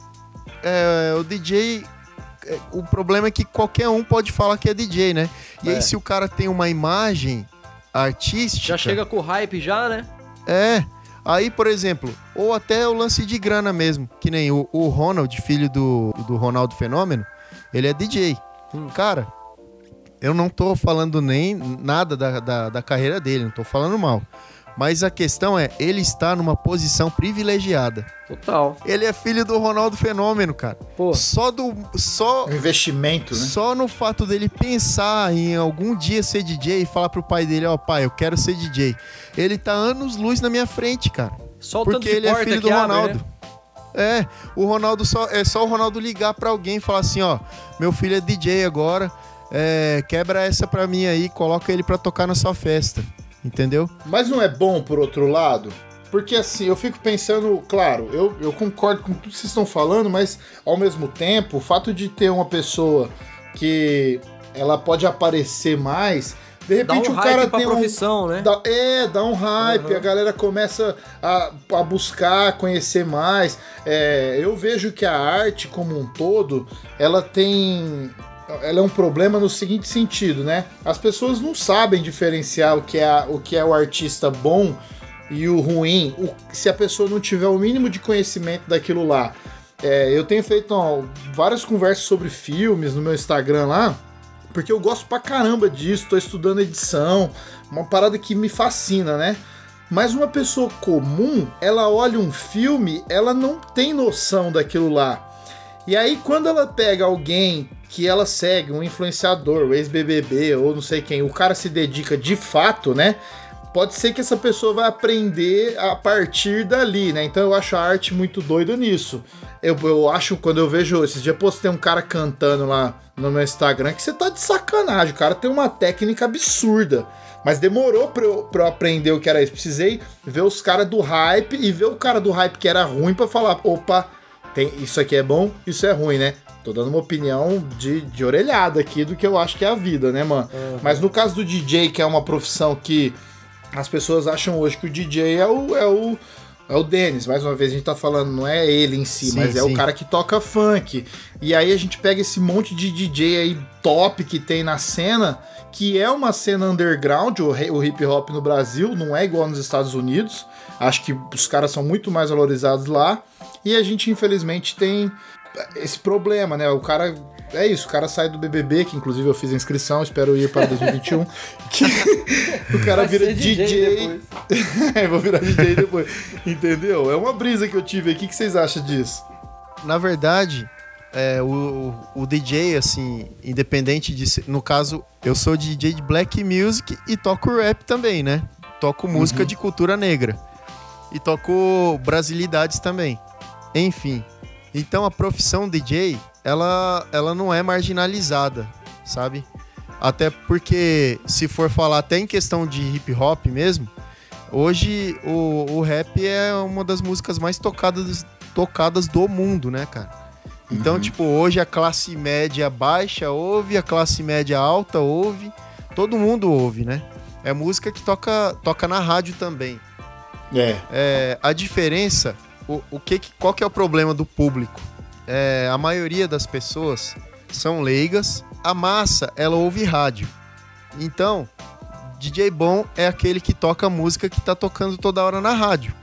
Speaker 4: é, o DJ. é, O problema é que qualquer um pode falar que é DJ, né? E
Speaker 2: É.
Speaker 4: aí, se o cara tem uma imagem artística.
Speaker 2: Já chega com o hype já, né?
Speaker 4: É. Aí, por exemplo, ou até o lance de grana mesmo. Que nem o, o Ronald, filho do, do Ronaldo Fenômeno, ele é DJ.
Speaker 2: Hum.
Speaker 4: Cara, eu não tô falando nem nada da, da, da carreira dele, não tô falando mal. Mas a questão é, ele está numa posição privilegiada.
Speaker 2: Total.
Speaker 4: Ele é filho do Ronaldo Fenômeno, cara.
Speaker 2: Pô.
Speaker 4: Só do. Só.
Speaker 1: Um investimento, né?
Speaker 4: Só no fato dele pensar em algum dia ser DJ e falar pro pai dele, ó, pai, eu quero ser DJ. Ele tá anos luz na minha frente, cara.
Speaker 2: Só o tanto
Speaker 4: Porque
Speaker 2: de
Speaker 4: ele é filho do
Speaker 2: abre,
Speaker 4: Ronaldo.
Speaker 2: né?
Speaker 4: É, o Ronaldo só. É só o Ronaldo ligar pra alguém e falar assim, ó, meu filho é DJ agora. é, quebra essa pra mim aí, coloca ele pra tocar na sua festa. Entendeu?
Speaker 1: Mas não é bom por outro lado? Porque assim, eu fico pensando, claro, eu, eu concordo com tudo que vocês estão falando, mas ao mesmo tempo, o fato de ter uma pessoa que ela pode aparecer mais, de
Speaker 2: Dá um
Speaker 1: repente o cara tem um.
Speaker 2: profissão, né?
Speaker 1: dá- é, dá um hype,
Speaker 2: Uhum.
Speaker 1: a galera começa a, a buscar, conhecer mais. É, eu vejo que a arte como um todo, ela tem. Ela é um problema no seguinte sentido, né? As pessoas não sabem diferenciar o que é, o, que é o artista bom e o ruim, o- se a pessoa não tiver o mínimo de conhecimento daquilo lá. É, eu tenho feito ó, várias conversas sobre filmes no meu Instagram lá, porque eu gosto pra caramba disso, tô estudando edição, uma parada que me fascina, né? Mas uma pessoa comum, ela olha um filme, ela não tem noção daquilo lá. E aí, quando ela pega alguém que ela segue, um influenciador, o ex-BBB ou não sei quem, o cara se dedica de fato, né? Pode ser que essa pessoa vai aprender a partir dali, né? Então eu acho a arte muito doido nisso. Eu, eu acho, quando eu vejo. Esses dias postei um cara cantando lá no meu Instagram que você tá de sacanagem. O cara tem uma técnica absurda. Mas demorou pra eu, pra eu aprender o que era isso. Precisei ver os caras do hype e ver o cara do hype que era ruim pra falar: opa, tem, isso aqui é bom, isso é ruim, né? Tô dando uma opinião de, de orelhada aqui do que eu acho que é a vida, né, mano? Mas no caso do DJ, que é uma profissão que as pessoas acham hoje que o DJ é o. É o é o Denis, mais uma vez a gente tá falando, não é ele em si,
Speaker 4: Sim,
Speaker 1: mas é
Speaker 4: sim.
Speaker 1: o cara que toca funk. E aí a gente pega esse monte de DJ aí top que tem na cena, que é uma cena underground, o hip hop no Brasil, não é igual nos Estados Unidos. Acho que os caras são muito mais valorizados lá. E a gente, infelizmente, tem esse problema, né? O cara. É isso, o cara sai do BBB, que inclusive eu fiz a inscrição, espero ir para 2021. que o cara
Speaker 2: Vai
Speaker 1: vira DJ.
Speaker 2: depois.
Speaker 1: é, vou virar DJ depois. Entendeu? É uma brisa que eu tive aqui. O que vocês acham disso?
Speaker 4: Na verdade, é, o, o DJ, assim, independente de ser. No caso, eu sou DJ de black music e toco rap também, né? Toco música de cultura negra. E toco brasilidades também. Enfim. Então a profissão DJ, ela, ela não é marginalizada, sabe? Até porque, se for falar até em questão de hip hop mesmo, hoje o, o rap é uma das músicas mais tocadas, tocadas do mundo, né, cara? Então, tipo, hoje a classe média baixa ouve, a classe média alta ouve, todo mundo ouve, né? É música que toca, toca na rádio também.
Speaker 1: É.
Speaker 4: É, a diferença, o, o que, qual que é o problema do público? É, a maioria das pessoas são leigas, a massa ela ouve rádio. Então, DJ bom é aquele que toca música que tá tocando toda hora na rádio.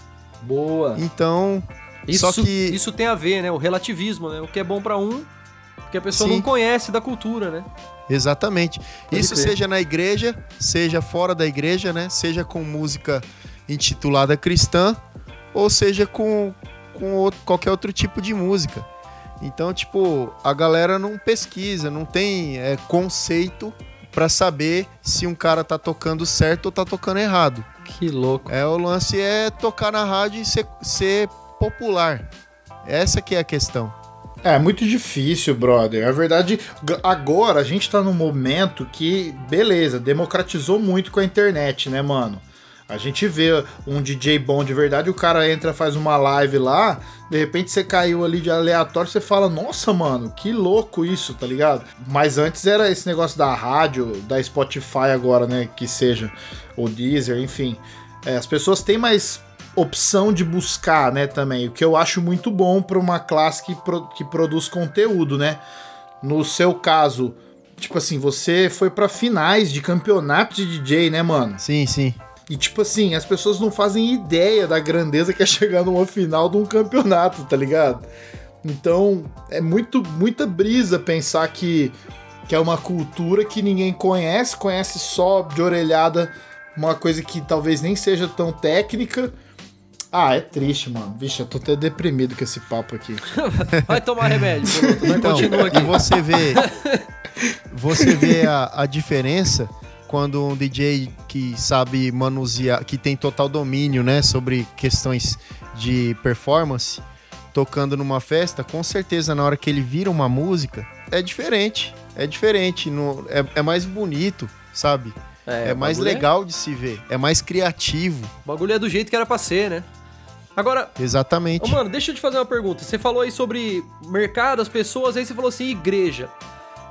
Speaker 2: Boa.
Speaker 4: Então,
Speaker 2: Isso,
Speaker 4: só que
Speaker 2: isso tem a ver, né? O relativismo, né? O que é bom pra um, porque a pessoa
Speaker 4: Sim.
Speaker 2: não conhece da cultura, né?
Speaker 4: Exatamente.
Speaker 2: Pode
Speaker 4: Isso
Speaker 2: crer.
Speaker 4: seja na igreja, seja fora da igreja, né? Seja com música intitulada cristã, ou seja com, com outro- qualquer outro tipo de música. Então, tipo, a galera não pesquisa, não tem é, conceito pra saber se um cara tá tocando certo ou tá tocando errado.
Speaker 2: Que louco.
Speaker 4: É, o lance é tocar na rádio e ser, ser popular. Essa que é a questão.
Speaker 1: É muito difícil, brother. A verdade, agora a gente tá num momento que, beleza, democratizou muito com a internet, né, mano? A gente vê um DJ bom de verdade, o cara entra, faz uma live lá, de repente você caiu ali de aleatório, você fala, nossa, mano, que louco isso, tá ligado? Mas antes era esse negócio da rádio, da Spotify agora, né, que seja, ou Deezer, enfim. É, as pessoas têm mais opção de buscar, né, também, o que eu acho muito bom para uma classe que, pro- que produz conteúdo, né? No seu caso, tipo assim, você foi para finais de campeonato de DJ, né, mano?
Speaker 4: Sim, sim.
Speaker 1: E tipo assim, as pessoas não fazem ideia da grandeza que é chegar numa final de um campeonato, tá ligado? Então, é muito muita brisa pensar que, que é uma cultura que ninguém conhece, conhece só de orelhada uma coisa que talvez nem seja tão técnica. Ah, é triste, mano. Vixe, eu tô até deprimido com esse papo aqui.
Speaker 2: Vai tomar remédio,
Speaker 4: Então,
Speaker 2: continua
Speaker 4: e
Speaker 2: aqui.
Speaker 4: você vê, você vê a, a diferença quando um DJ que sabe manusear, que tem total domínio, né, sobre questões de performance, tocando numa festa, com certeza na hora que ele vira uma música, é diferente. É diferente, no, é, é mais bonito, sabe? É,
Speaker 2: o
Speaker 4: mais
Speaker 2: bagulho
Speaker 4: legal de se ver, é mais criativo.
Speaker 2: O bagulho é do jeito que era pra ser, né? Agora,
Speaker 4: Exatamente.
Speaker 2: Ô, mano, deixa eu te fazer uma pergunta. Você falou aí sobre mercado, as pessoas, aí você falou assim, igreja.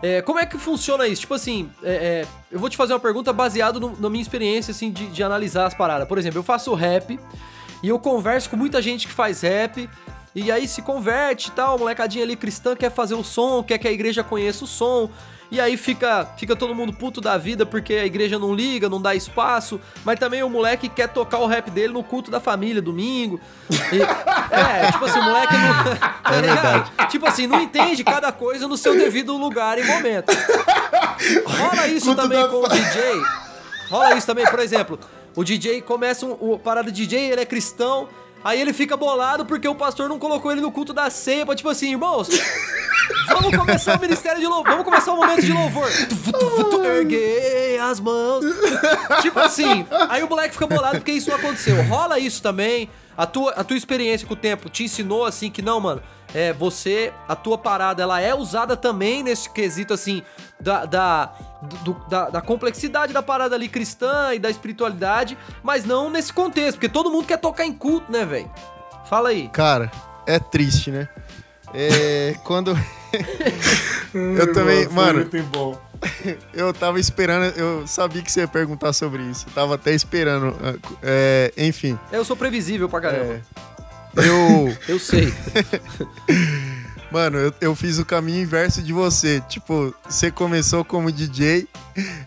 Speaker 2: É, como é que funciona isso? Tipo assim, é, é, eu vou te fazer uma pergunta baseada no- na minha experiência, assim, de, de analisar as paradas. Por exemplo, eu faço rap e eu converso com muita gente que faz rap. E aí se converte e tal, molecadinha ali cristã quer fazer o som, quer que a igreja conheça o som. E aí fica, fica todo mundo puto da vida porque a igreja não liga, não dá espaço. Mas também o moleque quer tocar o rap dele no culto da família, domingo. E- é, tipo assim, o moleque não. Tá ligado? Tipo assim, não entende cada coisa no seu devido lugar e momento. Rola isso
Speaker 1: Culto
Speaker 2: também
Speaker 1: da
Speaker 2: com o DJ. Rola isso também, por exemplo, o DJ começa um, o parada DJ, ele é cristão, aí ele fica bolado porque o pastor não colocou ele no culto da ceia, tipo assim, irmãos, vamos começar o ministério de louvor, vamos começar o momento de louvor. Erguei as mãos. Tipo assim, aí o moleque fica bolado porque isso não aconteceu. Rola isso também. A tua, a tua experiência com o tempo te ensinou assim que não, mano. É, você, a tua parada, ela é usada também nesse quesito assim da, da, do- da, da complexidade da parada ali cristã e da espiritualidade, mas não nesse contexto, porque todo mundo quer tocar em culto, né, velho? Fala aí.
Speaker 4: Cara, é triste, né? É, quando. eu também, mano,
Speaker 1: Muito bom.
Speaker 4: eu tava esperando, eu sabia que você ia perguntar sobre isso. Eu tava até esperando. é, enfim,
Speaker 2: Eu sou previsível pra caramba.
Speaker 4: é, eu.
Speaker 2: Eu sei.
Speaker 4: Mano, eu, eu fiz o caminho inverso de você. Tipo, você começou como DJ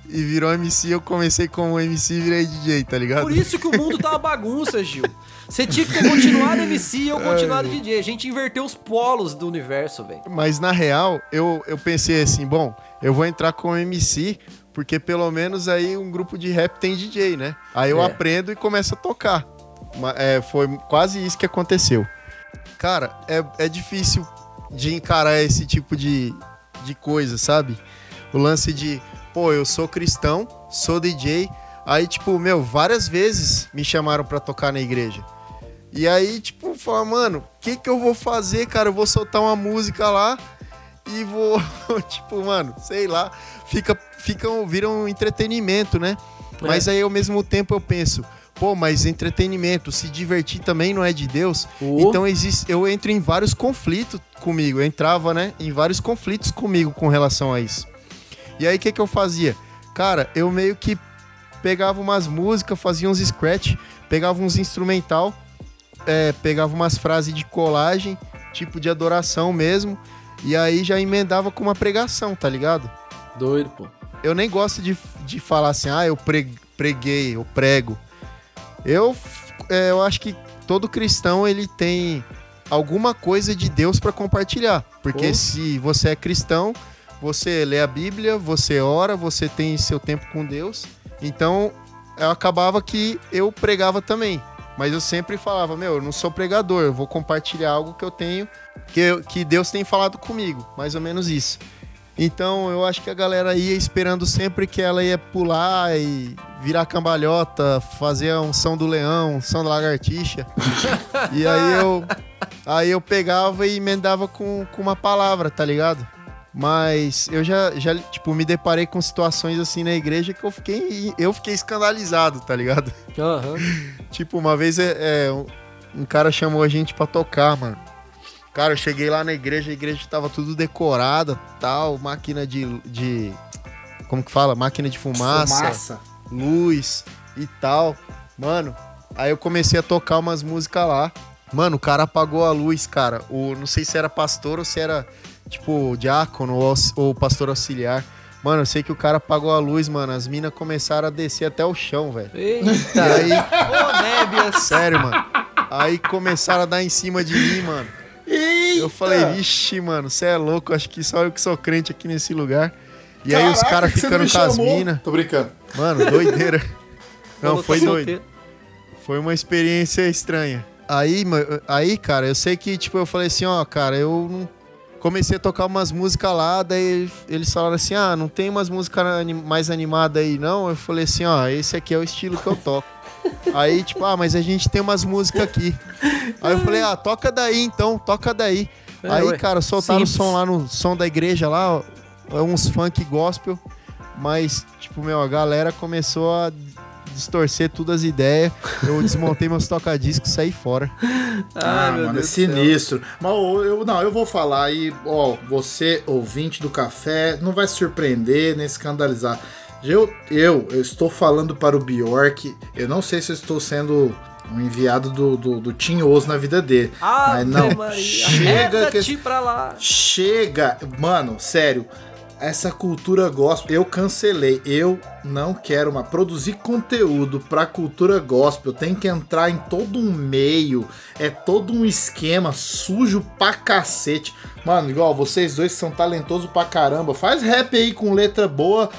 Speaker 4: e virou MC, eu comecei como MC e virei DJ, tá ligado?
Speaker 2: Por isso que o mundo tá uma bagunça, Gil. Você tinha que ter continuado MC e eu continuado DJ. A gente inverteu os polos do universo, velho.
Speaker 4: Mas na real, eu, eu pensei assim, bom, eu vou entrar como MC, porque pelo menos aí um grupo de rap tem DJ, né? Aí eu
Speaker 2: É.
Speaker 4: aprendo e começo a tocar. É, foi quase isso que aconteceu. Cara, é, é difícil de encarar esse tipo de, de coisa, sabe? O lance de, pô, eu sou cristão, sou DJ. Aí, tipo, meu, várias vezes me chamaram pra tocar na igreja. E aí, tipo, falar, mano, o que que eu vou fazer, cara? Eu vou soltar uma música lá e vou, tipo, mano, sei lá, fica, fica, vira um entretenimento, né? Mas aí, ao mesmo tempo, eu penso, pô, mas entretenimento, se divertir também não é de Deus.
Speaker 2: Oh.
Speaker 4: Então, existe, eu entro em vários conflitos comigo. Eu entrava, né, em vários conflitos comigo com relação a isso. E aí, o que que eu fazia? Cara, eu meio que pegava umas músicas, fazia uns scratch, pegava uns instrumental, é, pegava umas frases de colagem, tipo de adoração mesmo, e aí já emendava com uma pregação, tá ligado?
Speaker 2: Doido, pô.
Speaker 4: Eu nem gosto de, de falar assim, ah, eu pre- preguei, eu prego. Eu, é, eu acho que todo cristão ele tem alguma coisa de Deus pra compartilhar. Porque
Speaker 2: Pô.
Speaker 4: se você é cristão, você lê a Bíblia, você ora, você tem seu tempo com Deus. Então, eu acabava que eu pregava também. Mas eu sempre falava, meu, eu não sou pregador, eu vou compartilhar algo que eu tenho, que, eu- que Deus tem falado comigo. Mais ou menos isso. Então eu acho que a galera ia esperando sempre que ela ia pular e virar cambalhota, fazer a unção do leão, unção da lagartixa. e aí eu, aí eu pegava e emendava com, com uma palavra, tá ligado? Mas eu já, já, tipo, me deparei com situações assim na igreja que eu fiquei, eu fiquei escandalizado, tá ligado?
Speaker 2: Aham.
Speaker 4: Tipo, uma vez é, é, um, um cara chamou a gente pra tocar, mano. Cara, eu cheguei lá na igreja, a igreja tava tudo decorada, tal, máquina de, de como que fala? Máquina de fumaça,
Speaker 1: Fumaça.
Speaker 4: luz e tal. Mano, aí eu comecei a tocar umas músicas lá. Mano, o cara apagou a luz, cara. O, não sei se era pastor ou se era, tipo, diácono ou, ou pastor auxiliar. Mano, eu sei que o cara apagou a luz, mano. As minas começaram a descer até o chão, velho. E
Speaker 2: Eita.
Speaker 4: aí,
Speaker 2: Ô.
Speaker 4: Sério, mano. Aí começaram a dar em cima de mim, mano. Eu falei, vixe, mano, você é louco, acho que só eu que sou crente aqui nesse lugar. E aí os
Speaker 1: Caraca,
Speaker 4: caras ficando com as minas.
Speaker 1: Tô brincando.
Speaker 4: Mano, doideira. Não, foi doido. Foi uma experiência estranha. Aí, aí, cara, eu sei que, tipo, eu falei assim, ó, cara, eu não... comecei a tocar umas músicas lá, daí eles falaram assim, ah, não tem umas músicas mais animadas aí, não? Eu falei assim, ó, esse aqui é o estilo que eu toco. Aí, tipo, ah, mas a gente tem umas músicas aqui. Aí eu falei, ah, toca daí então, toca daí.
Speaker 2: É,
Speaker 4: aí,
Speaker 2: ué,
Speaker 4: cara, soltaram
Speaker 2: simples.
Speaker 4: o som lá no som da igreja lá, ó, é uns funk gospel, mas, tipo, meu, a galera começou a distorcer todas as ideias. Eu desmontei meus toca-discos e saí fora.
Speaker 1: Ah,
Speaker 2: meu
Speaker 1: mano, é
Speaker 2: Deus céu.
Speaker 1: sinistro. Mas eu, não, eu vou falar aí, ó, você, ouvinte do café, não vai se surpreender nem escandalizar. Eu, eu, eu estou falando para o Bjork, eu não sei se eu estou sendo um enviado do, do, do Tinhoso na vida dele.
Speaker 2: Ah,
Speaker 1: mas não,
Speaker 2: Maria.
Speaker 1: chega que...
Speaker 2: Arreda-te pra lá.
Speaker 1: Chega! Mano, sério, essa cultura gospel eu cancelei. Eu não quero mais produzir conteúdo pra cultura gospel. Tem que entrar em todo um meio. É todo um esquema sujo pra cacete. Mano, igual vocês dois que são talentosos pra caramba. Faz rap aí com letra boa.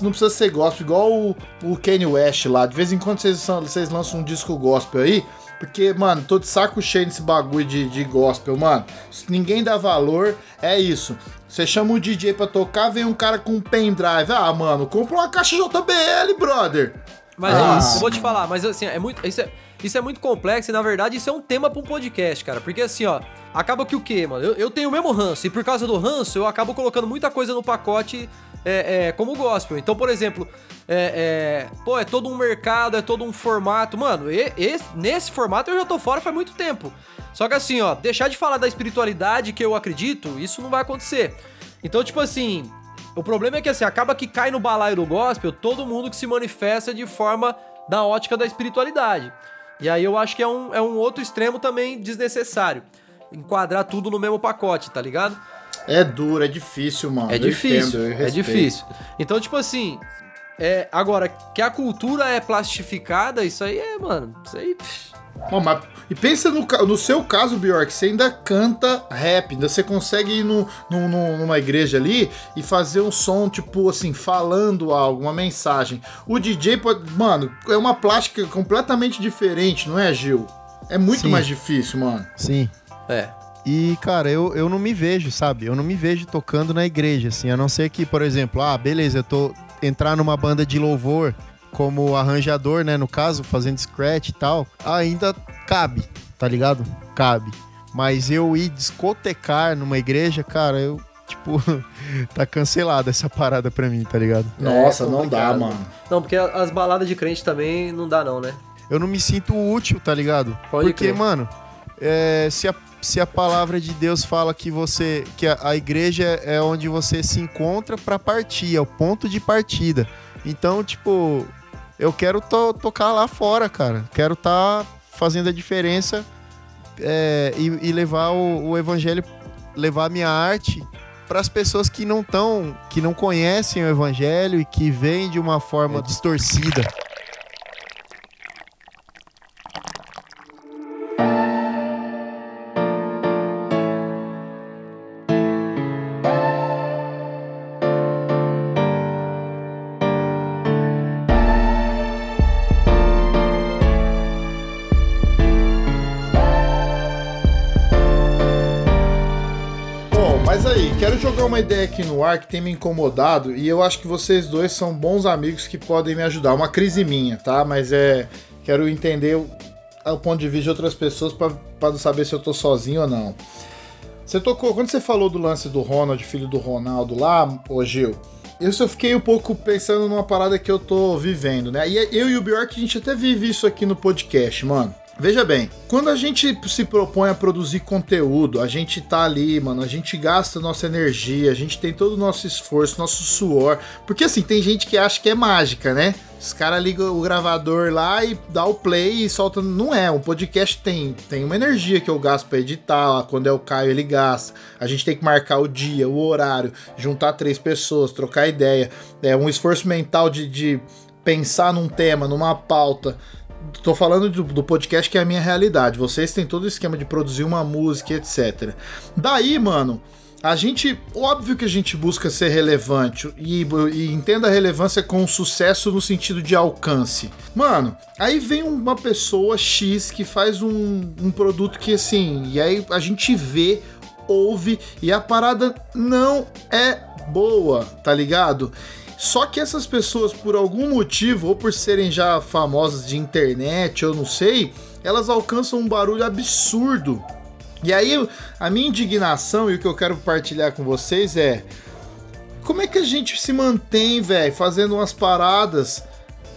Speaker 1: Não precisa ser gospel, igual o, o Kanye West lá. De vez em quando vocês, vocês lançam um disco gospel aí. Porque, mano, tô de saco cheio desse bagulho de, de gospel, mano. Se ninguém dá valor, é isso. Você chama o DJ pra tocar, vem um cara com um pendrive. Ah, mano, compra uma caixa JBL, brother.
Speaker 2: Mas
Speaker 1: Ah.
Speaker 2: eu vou te falar, mas assim, é muito. Isso é, isso é muito complexo e na verdade isso é um tema pra um podcast, cara. Porque assim, ó, acaba que o quê, mano? Eu, eu tenho o mesmo ranço, e por causa do ranço, eu acabo colocando muita coisa no pacote é, é, como gospel. Então, por exemplo, é, é, pô, é todo um mercado, é todo um formato. Mano, e- esse- nesse formato eu já tô fora faz muito tempo. Só que assim, ó, deixar de falar da espiritualidade que eu acredito, isso não vai acontecer. Então, tipo assim, o problema é que assim, acaba que cai no balaio do gospel todo mundo que se manifesta de forma da ótica da espiritualidade. E aí eu acho que é um, é um outro extremo também desnecessário. Enquadrar tudo no mesmo pacote, tá ligado?
Speaker 1: É duro, é difícil, mano.
Speaker 2: É
Speaker 1: Eu
Speaker 2: difícil,
Speaker 1: entendo,
Speaker 2: é difícil. Então, tipo assim, é, agora, que a cultura é plastificada, isso aí é, mano, isso aí... pff,
Speaker 1: Bom, mas- e pensa no, no seu caso, Bjork, você ainda canta rap, ainda você consegue ir no, no- no- numa igreja ali e fazer um som, tipo assim, falando algo, uma mensagem. O DJ pode. Mano, é uma plástica completamente diferente, não é, Gil? É muito
Speaker 4: Sim.
Speaker 1: mais difícil, mano.
Speaker 4: Sim.
Speaker 2: É,
Speaker 4: E, cara, eu, eu não me vejo, sabe? Eu não me vejo tocando na igreja, assim. A não ser que, por exemplo, ah, beleza, eu tô entrar numa banda de louvor como arranjador, né? No caso, fazendo scratch e tal, ainda cabe, tá ligado? Cabe. Mas eu ir discotecar numa igreja, cara, eu, tipo, tá cancelada essa parada pra mim, tá ligado?
Speaker 1: Nossa, não dá, mano.
Speaker 2: Não, porque as baladas de crente também não dá não, né?
Speaker 4: Eu não me sinto útil, tá ligado?
Speaker 2: Pode
Speaker 4: Porque,
Speaker 2: crer.
Speaker 4: mano, é, se, a, se a palavra de Deus fala que você. que a, a igreja é onde você se encontra pra partir, é o ponto de partida. Então, tipo, eu quero to- tocar lá fora, cara. Quero estar fazendo a diferença é, e, e levar o, o evangelho, levar a minha arte para as pessoas que não estão, que não conhecem o evangelho e que veem de uma forma distorcida.
Speaker 1: Uma ideia aqui no ar que tem me incomodado e eu acho que vocês dois são bons amigos que podem me ajudar. Uma crise minha, tá? Mas é. Quero entender o, o ponto de vista de outras pessoas pra saber se eu tô sozinho ou não. Você tocou. Quando você falou do lance do Ronald, filho do Ronaldo lá, ô Gil, eu só fiquei um pouco pensando numa parada que eu tô vivendo, né? E eu e o Bjork, a gente até vive isso aqui no podcast, mano. Veja bem, quando a gente se propõe a produzir conteúdo, a gente tá ali, mano, a gente gasta nossa energia, a gente tem todo o nosso esforço, nosso suor. Porque assim, tem gente que acha que é mágica, né? Os caras ligam o gravador lá e dá o play e solta. Não é, um podcast tem, tem uma energia que eu gasto pra editar, quando é o Caio ele gasta. A gente tem que marcar o dia, o horário, juntar três pessoas, trocar ideia. É um esforço mental de, de pensar num tema, numa pauta. Tô falando do, do podcast que é a minha realidade. Vocês têm todo o esquema de produzir uma música, etc. Daí, mano, a gente, óbvio que a gente busca ser relevante e, e entenda a relevância com sucesso no sentido de alcance. Mano, aí vem uma pessoa X que faz um, um produto que assim, e aí a gente vê, ouve e a parada não é boa, tá ligado? Só que essas pessoas, por algum motivo, ou por serem já famosas de internet, eu não sei, elas alcançam um barulho absurdo. E aí, a minha indignação e o que eu quero partilhar com vocês é: como é que a gente se mantém, velho, fazendo umas paradas,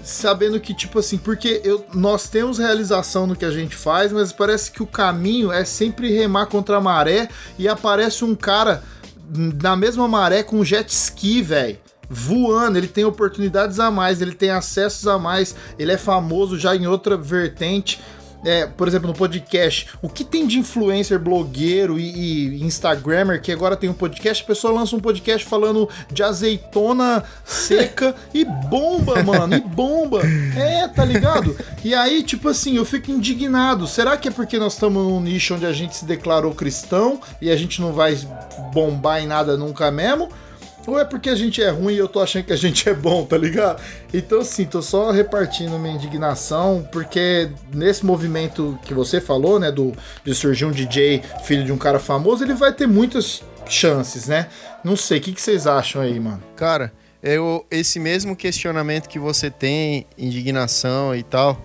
Speaker 1: sabendo que, tipo assim, porque eu, nós temos realização no que a gente faz, mas parece que o caminho é sempre remar contra a maré e aparece um cara na mesma maré com jet ski, velho voando, ele tem oportunidades a mais, ele tem acessos a mais, ele é famoso já em outra vertente. É, por exemplo, no podcast, o que tem de influencer, blogueiro e, e Instagrammer que agora tem um podcast, a pessoa lança um podcast falando de azeitona seca e bomba, mano, e bomba. É, tá ligado? E aí, tipo assim, eu fico indignado. Será que é porque nós estamos num nicho onde a gente se declarou cristão e a gente não vai bombar em nada nunca mesmo? Ou é porque a gente é ruim e eu tô achando que a gente é bom, tá ligado? Então, assim, tô só repartindo minha indignação, porque nesse movimento que você falou, né, do, de surgir um DJ filho de um cara famoso, ele vai ter muitas chances, né? Não sei, o que, que vocês acham aí, mano?
Speaker 4: Cara, eu, esse mesmo questionamento que você tem, indignação e tal,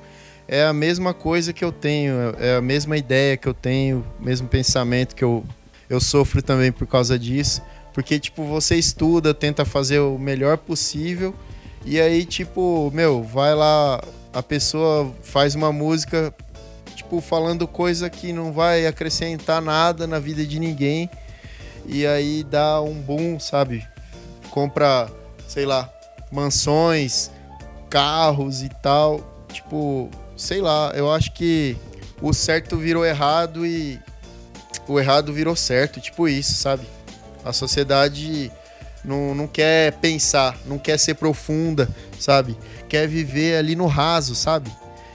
Speaker 4: é a mesma coisa que eu tenho, é a mesma ideia que eu tenho, mesmo pensamento que eu, eu sofro também por causa disso. Porque, tipo, você estuda, tenta fazer o melhor possível, e aí, tipo, meu, vai lá, a pessoa faz uma música, tipo, falando coisa que não vai acrescentar nada na vida de ninguém, e aí dá um boom, sabe? Compra, sei lá, mansões, carros e tal. Tipo, sei lá, eu acho que o certo virou errado e o errado virou certo, tipo isso, sabe? A sociedade não, não quer pensar, não quer ser profunda, sabe? Quer viver ali no raso, sabe?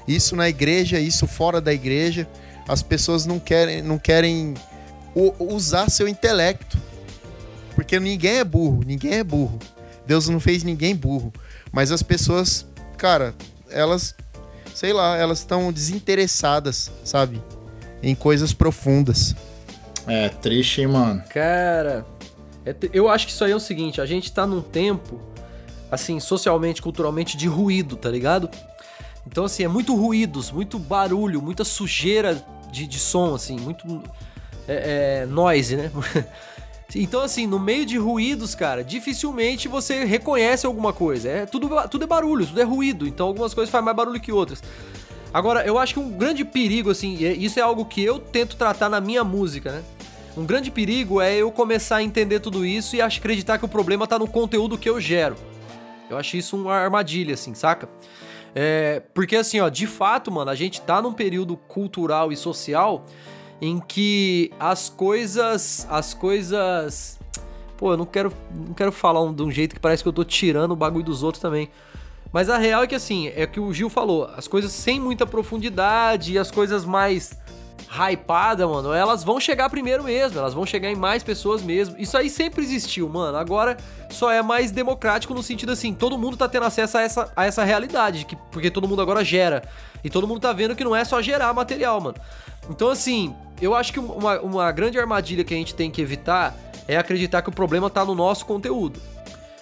Speaker 4: Isso na igreja, isso fora da igreja. As pessoas não querem, não querem usar seu intelecto. Porque ninguém é burro, ninguém é burro. Deus não fez ninguém burro. Mas as pessoas, cara, elas, sei lá, elas estão desinteressadas, sabe? Em coisas profundas.
Speaker 1: É, triste, hein, mano?
Speaker 2: Cara, eu acho que isso aí é o seguinte, a gente tá num tempo, assim, socialmente, culturalmente, de ruído, tá ligado? Então, assim, é muito ruídos, muito barulho, muita sujeira de, de som, assim, muito é, é, noise, né? Então, assim, no meio de ruídos, cara, dificilmente você reconhece alguma coisa. É tudo, tudo é barulho, tudo é ruído. Então, algumas coisas fazem mais barulho que outras. Agora, eu acho que um grande perigo, assim, e isso é algo que eu tento tratar na minha música, né? Um grande perigo é eu começar a entender tudo isso e acreditar que o problema tá no conteúdo que eu gero. Eu acho isso uma armadilha, assim, saca? É, porque assim, ó, de fato, mano, a gente tá num período cultural e social em que as coisas. As coisas. Pô, eu não quero, não quero falar um- de um jeito que parece que eu tô tirando o bagulho dos outros também. Mas a real é que assim, é o que o Gil falou, as coisas sem muita profundidade as coisas mais hypada, mano, elas vão chegar primeiro mesmo, elas vão chegar em mais pessoas mesmo. Isso aí sempre existiu, mano. Agora só é mais democrático no sentido assim, todo mundo tá tendo acesso a essa, a essa realidade, que, porque todo mundo agora gera. E todo mundo tá vendo que não é só gerar material, mano. Então, assim, eu acho que uma, uma grande armadilha que a gente tem que evitar é acreditar que o problema tá no nosso conteúdo.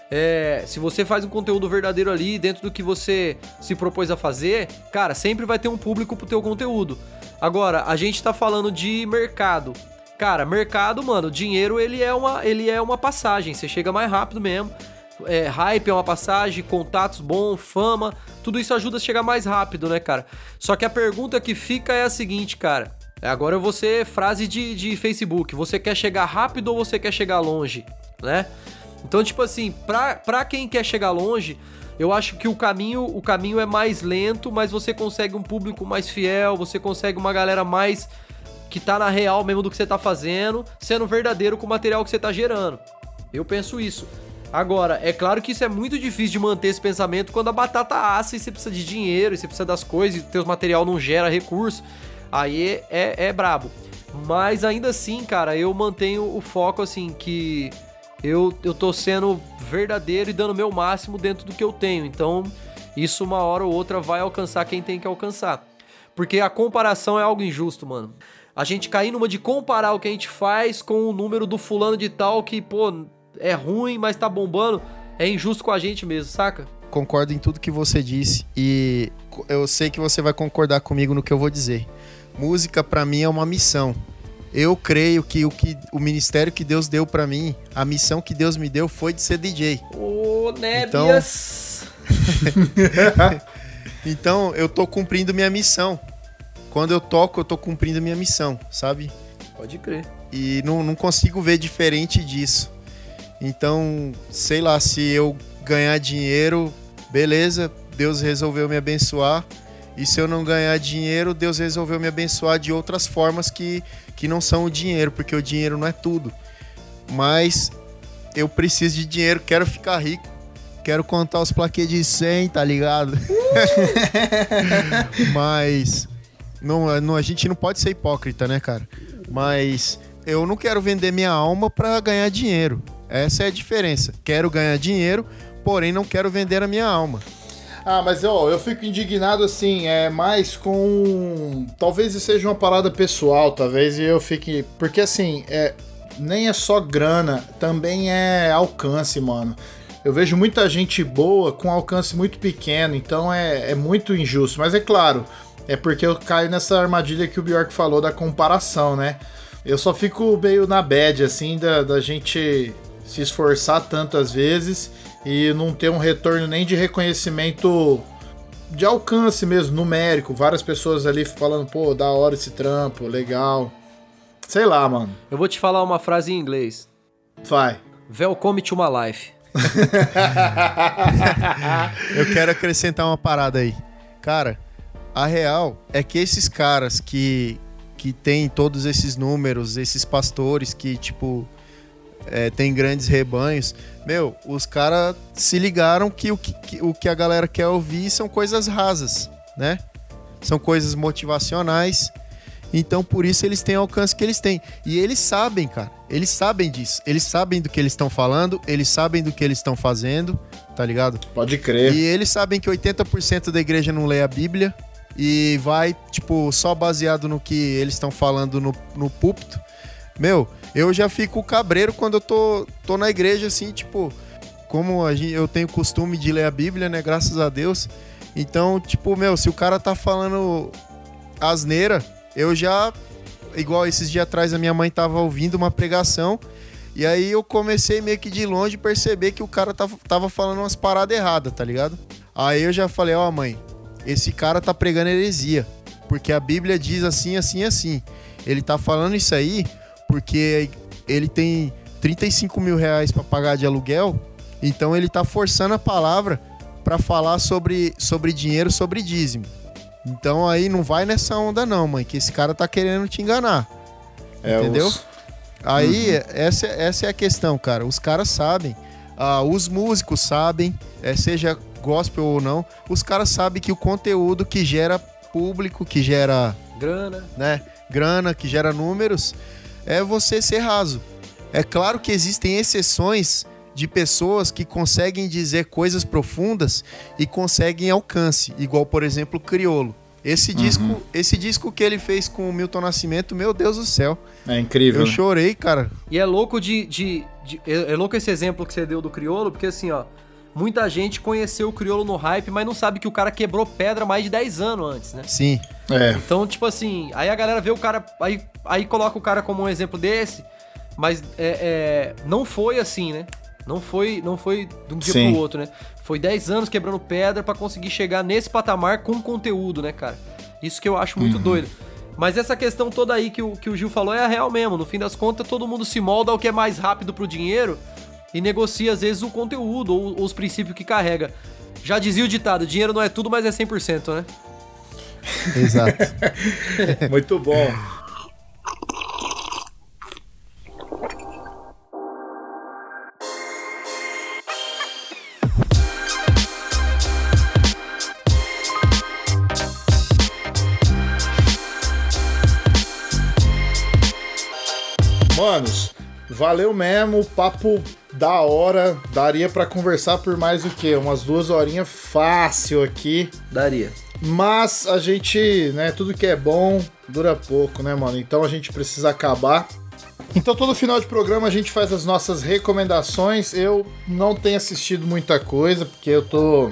Speaker 2: É, se você faz um conteúdo verdadeiro ali, dentro do que você se propôs a fazer, cara, sempre vai ter um público pro teu conteúdo. Agora, a gente tá falando de mercado. Cara, mercado, mano, dinheiro ele é uma, ele é uma passagem, você chega mais rápido mesmo. É, hype é uma passagem, contatos bons, fama, tudo isso ajuda a chegar mais rápido, né, cara? Só que a pergunta que fica é a seguinte, cara. Agora eu vou ser frase de, de Facebook. Você quer chegar rápido ou você quer chegar longe, né? Então, tipo assim, pra, pra quem quer chegar longe, eu acho que o caminho, o caminho é mais lento, mas você consegue um público mais fiel, você consegue uma galera mais que tá na real mesmo do que você tá fazendo, sendo verdadeiro com o material que você tá gerando. Eu penso isso. Agora, é claro que isso é muito difícil de manter esse pensamento quando a batata assa e você precisa de dinheiro, e você precisa das coisas, e teu material não gera recurso. Aí é, é brabo. Mas ainda assim, cara, eu mantenho o foco assim que eu, eu tô sendo verdadeiro e dando o meu máximo dentro do que eu tenho. Então, isso uma hora ou outra vai alcançar quem tem que alcançar. Porque a comparação é algo injusto, mano. A gente cair numa de comparar o que a gente faz com o número do fulano de tal que, pô, é ruim, mas tá bombando, é injusto com a gente mesmo, saca?
Speaker 4: Concordo em tudo que você disse e eu sei que você vai concordar comigo no que eu vou dizer. Música pra mim é uma missão. Eu creio que o que o ministério que Deus deu pra mim, a missão que Deus me deu foi de ser DJ.
Speaker 2: Ô,
Speaker 4: Então-
Speaker 2: Nébias!
Speaker 4: Então eu tô cumprindo minha missão. Quando eu toco, eu tô cumprindo minha missão, sabe?
Speaker 2: Pode crer.
Speaker 4: E não, não consigo ver diferente disso. Então, sei lá, se eu ganhar dinheiro, beleza, Deus resolveu me abençoar. E se eu não ganhar dinheiro, Deus resolveu me abençoar de outras formas que, que não são o dinheiro, porque o dinheiro não é tudo. Mas eu preciso de dinheiro, quero ficar rico. Quero contar os plaquês de 100, tá ligado? Mas não, não, a gente não pode ser hipócrita, né, cara? Mas eu não quero vender minha alma pra ganhar dinheiro. Essa é a diferença. Quero ganhar dinheiro, porém não quero vender a minha alma.
Speaker 1: Ah, mas ó, eu fico indignado assim, é mais com. Talvez isso seja uma parada pessoal, talvez, eu fique. Porque assim, é... nem é só grana, também é alcance, mano. Eu vejo muita gente boa com alcance muito pequeno, então é, é muito injusto. Mas é claro, é porque eu caio nessa armadilha que o Bjork falou da comparação, né? Eu só fico meio na bad, assim, da, da gente se esforçar tantas vezes e não ter um retorno nem de reconhecimento de alcance mesmo, numérico. Várias pessoas ali falando, pô, da hora esse trampo, legal. Sei lá, mano.
Speaker 2: Eu vou te falar uma frase em inglês.
Speaker 1: Vai.
Speaker 2: Welcome to my life.
Speaker 4: Eu quero acrescentar uma parada aí. Cara, a real é que esses caras que, que tem todos esses números, esses pastores que, tipo, é, tem grandes rebanhos, meu, os caras se ligaram que o que, que o que a galera quer ouvir são coisas rasas, né? São coisas motivacionais. Então, por isso eles têm o alcance que eles têm. E eles sabem, cara. Eles sabem disso. Eles sabem do que eles estão falando, eles sabem do que eles estão fazendo, tá ligado?
Speaker 1: Pode crer.
Speaker 4: E eles sabem que 80% da igreja não lê a Bíblia e vai, tipo, só baseado no que eles estão falando no, no púlpito. Meu, eu já fico cabreiro quando eu tô, tô na igreja, assim, tipo, como gente, eu tenho costume de ler a Bíblia, né? Graças a Deus. Então, tipo, meu, se o cara tá falando asneira, eu já. Igual esses dias atrás a minha mãe tava ouvindo uma pregação. E aí eu comecei meio que de longe perceber que o cara tava, tava falando umas paradas erradas, tá ligado? Aí eu já falei, ó, mãe, esse cara tá pregando heresia. Porque a Bíblia diz assim, assim, assim. Ele tá falando isso aí porque ele tem 35 mil reais pra pagar de aluguel. Então ele tá forçando a palavra pra falar sobre, sobre dinheiro, sobre dízimo. Então aí não vai nessa onda não, mãe, que esse cara tá querendo te enganar.
Speaker 1: É,
Speaker 4: Entendeu?
Speaker 1: os-
Speaker 4: Aí, essa, essa é a questão, cara. Os caras sabem, ah, os músicos sabem, eh, seja gospel ou não, os caras sabem que o conteúdo que gera público, que gera
Speaker 2: Grana.
Speaker 4: né, grana, que gera números, é você ser raso. É claro que existem exceções de pessoas que conseguem dizer coisas profundas e conseguem alcance, igual por exemplo o Criolo. Esse disco, esse disco que ele fez com o Milton Nascimento, meu Deus do céu.
Speaker 1: É incrível.
Speaker 4: Eu
Speaker 1: né?
Speaker 4: chorei, cara.
Speaker 2: E é louco de. de- de- é, é louco esse exemplo que você deu do criolo, porque assim, ó. Muita gente conheceu o criolo no hype, mas não sabe que o cara quebrou pedra mais de 10 anos antes, né?
Speaker 4: Sim.
Speaker 1: É.
Speaker 2: Então, tipo assim, aí a galera vê o cara. Aí, aí coloca o cara como um exemplo desse, mas é, é, não foi assim, né? Não foi, não foi de um dia
Speaker 1: Sim.
Speaker 2: pro outro, né? Foi 10 anos quebrando pedra pra conseguir chegar nesse patamar com conteúdo, né, cara? Isso que eu acho muito doido. Mas essa questão toda aí que o, que o Gil falou é a real mesmo. No fim das contas, todo mundo se molda ao que é mais rápido pro dinheiro e negocia, às vezes, o conteúdo ou, ou os princípios que carrega. Já dizia o ditado, dinheiro não é tudo, mas é 100%, né?
Speaker 4: Exato.
Speaker 1: Muito bom. Manos, valeu mesmo, papo da hora. Daria pra conversar por mais o quê? Umas duas horinhas fácil aqui.
Speaker 2: Daria.
Speaker 1: Mas a gente, né, tudo que é bom dura pouco, né, mano? Então a gente precisa acabar. Então todo final de programa a gente faz as nossas recomendações. Eu não tenho assistido muita coisa, porque eu tô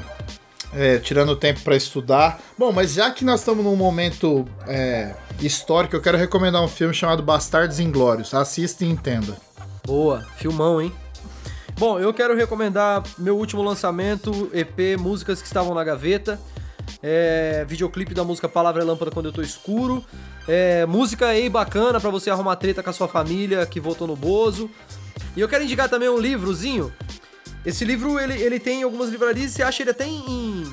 Speaker 1: é, tirando tempo pra estudar. Bom, mas já que nós estamos num momento é, histórico, eu quero recomendar um filme chamado Bastardos Inglórios. Assista e entenda.
Speaker 2: Boa, filmão, hein? Bom, eu quero recomendar meu último lançamento, EP Músicas que Estavam na Gaveta. É, videoclipe da música Palavra é Lâmpada Quando Eu Tô Escuro. É, música aí bacana pra você arrumar treta com a sua família que votou no Bozo. E eu quero indicar também um livrozinho. Esse livro, ele, ele tem em algumas livrarias, você acha ele até em,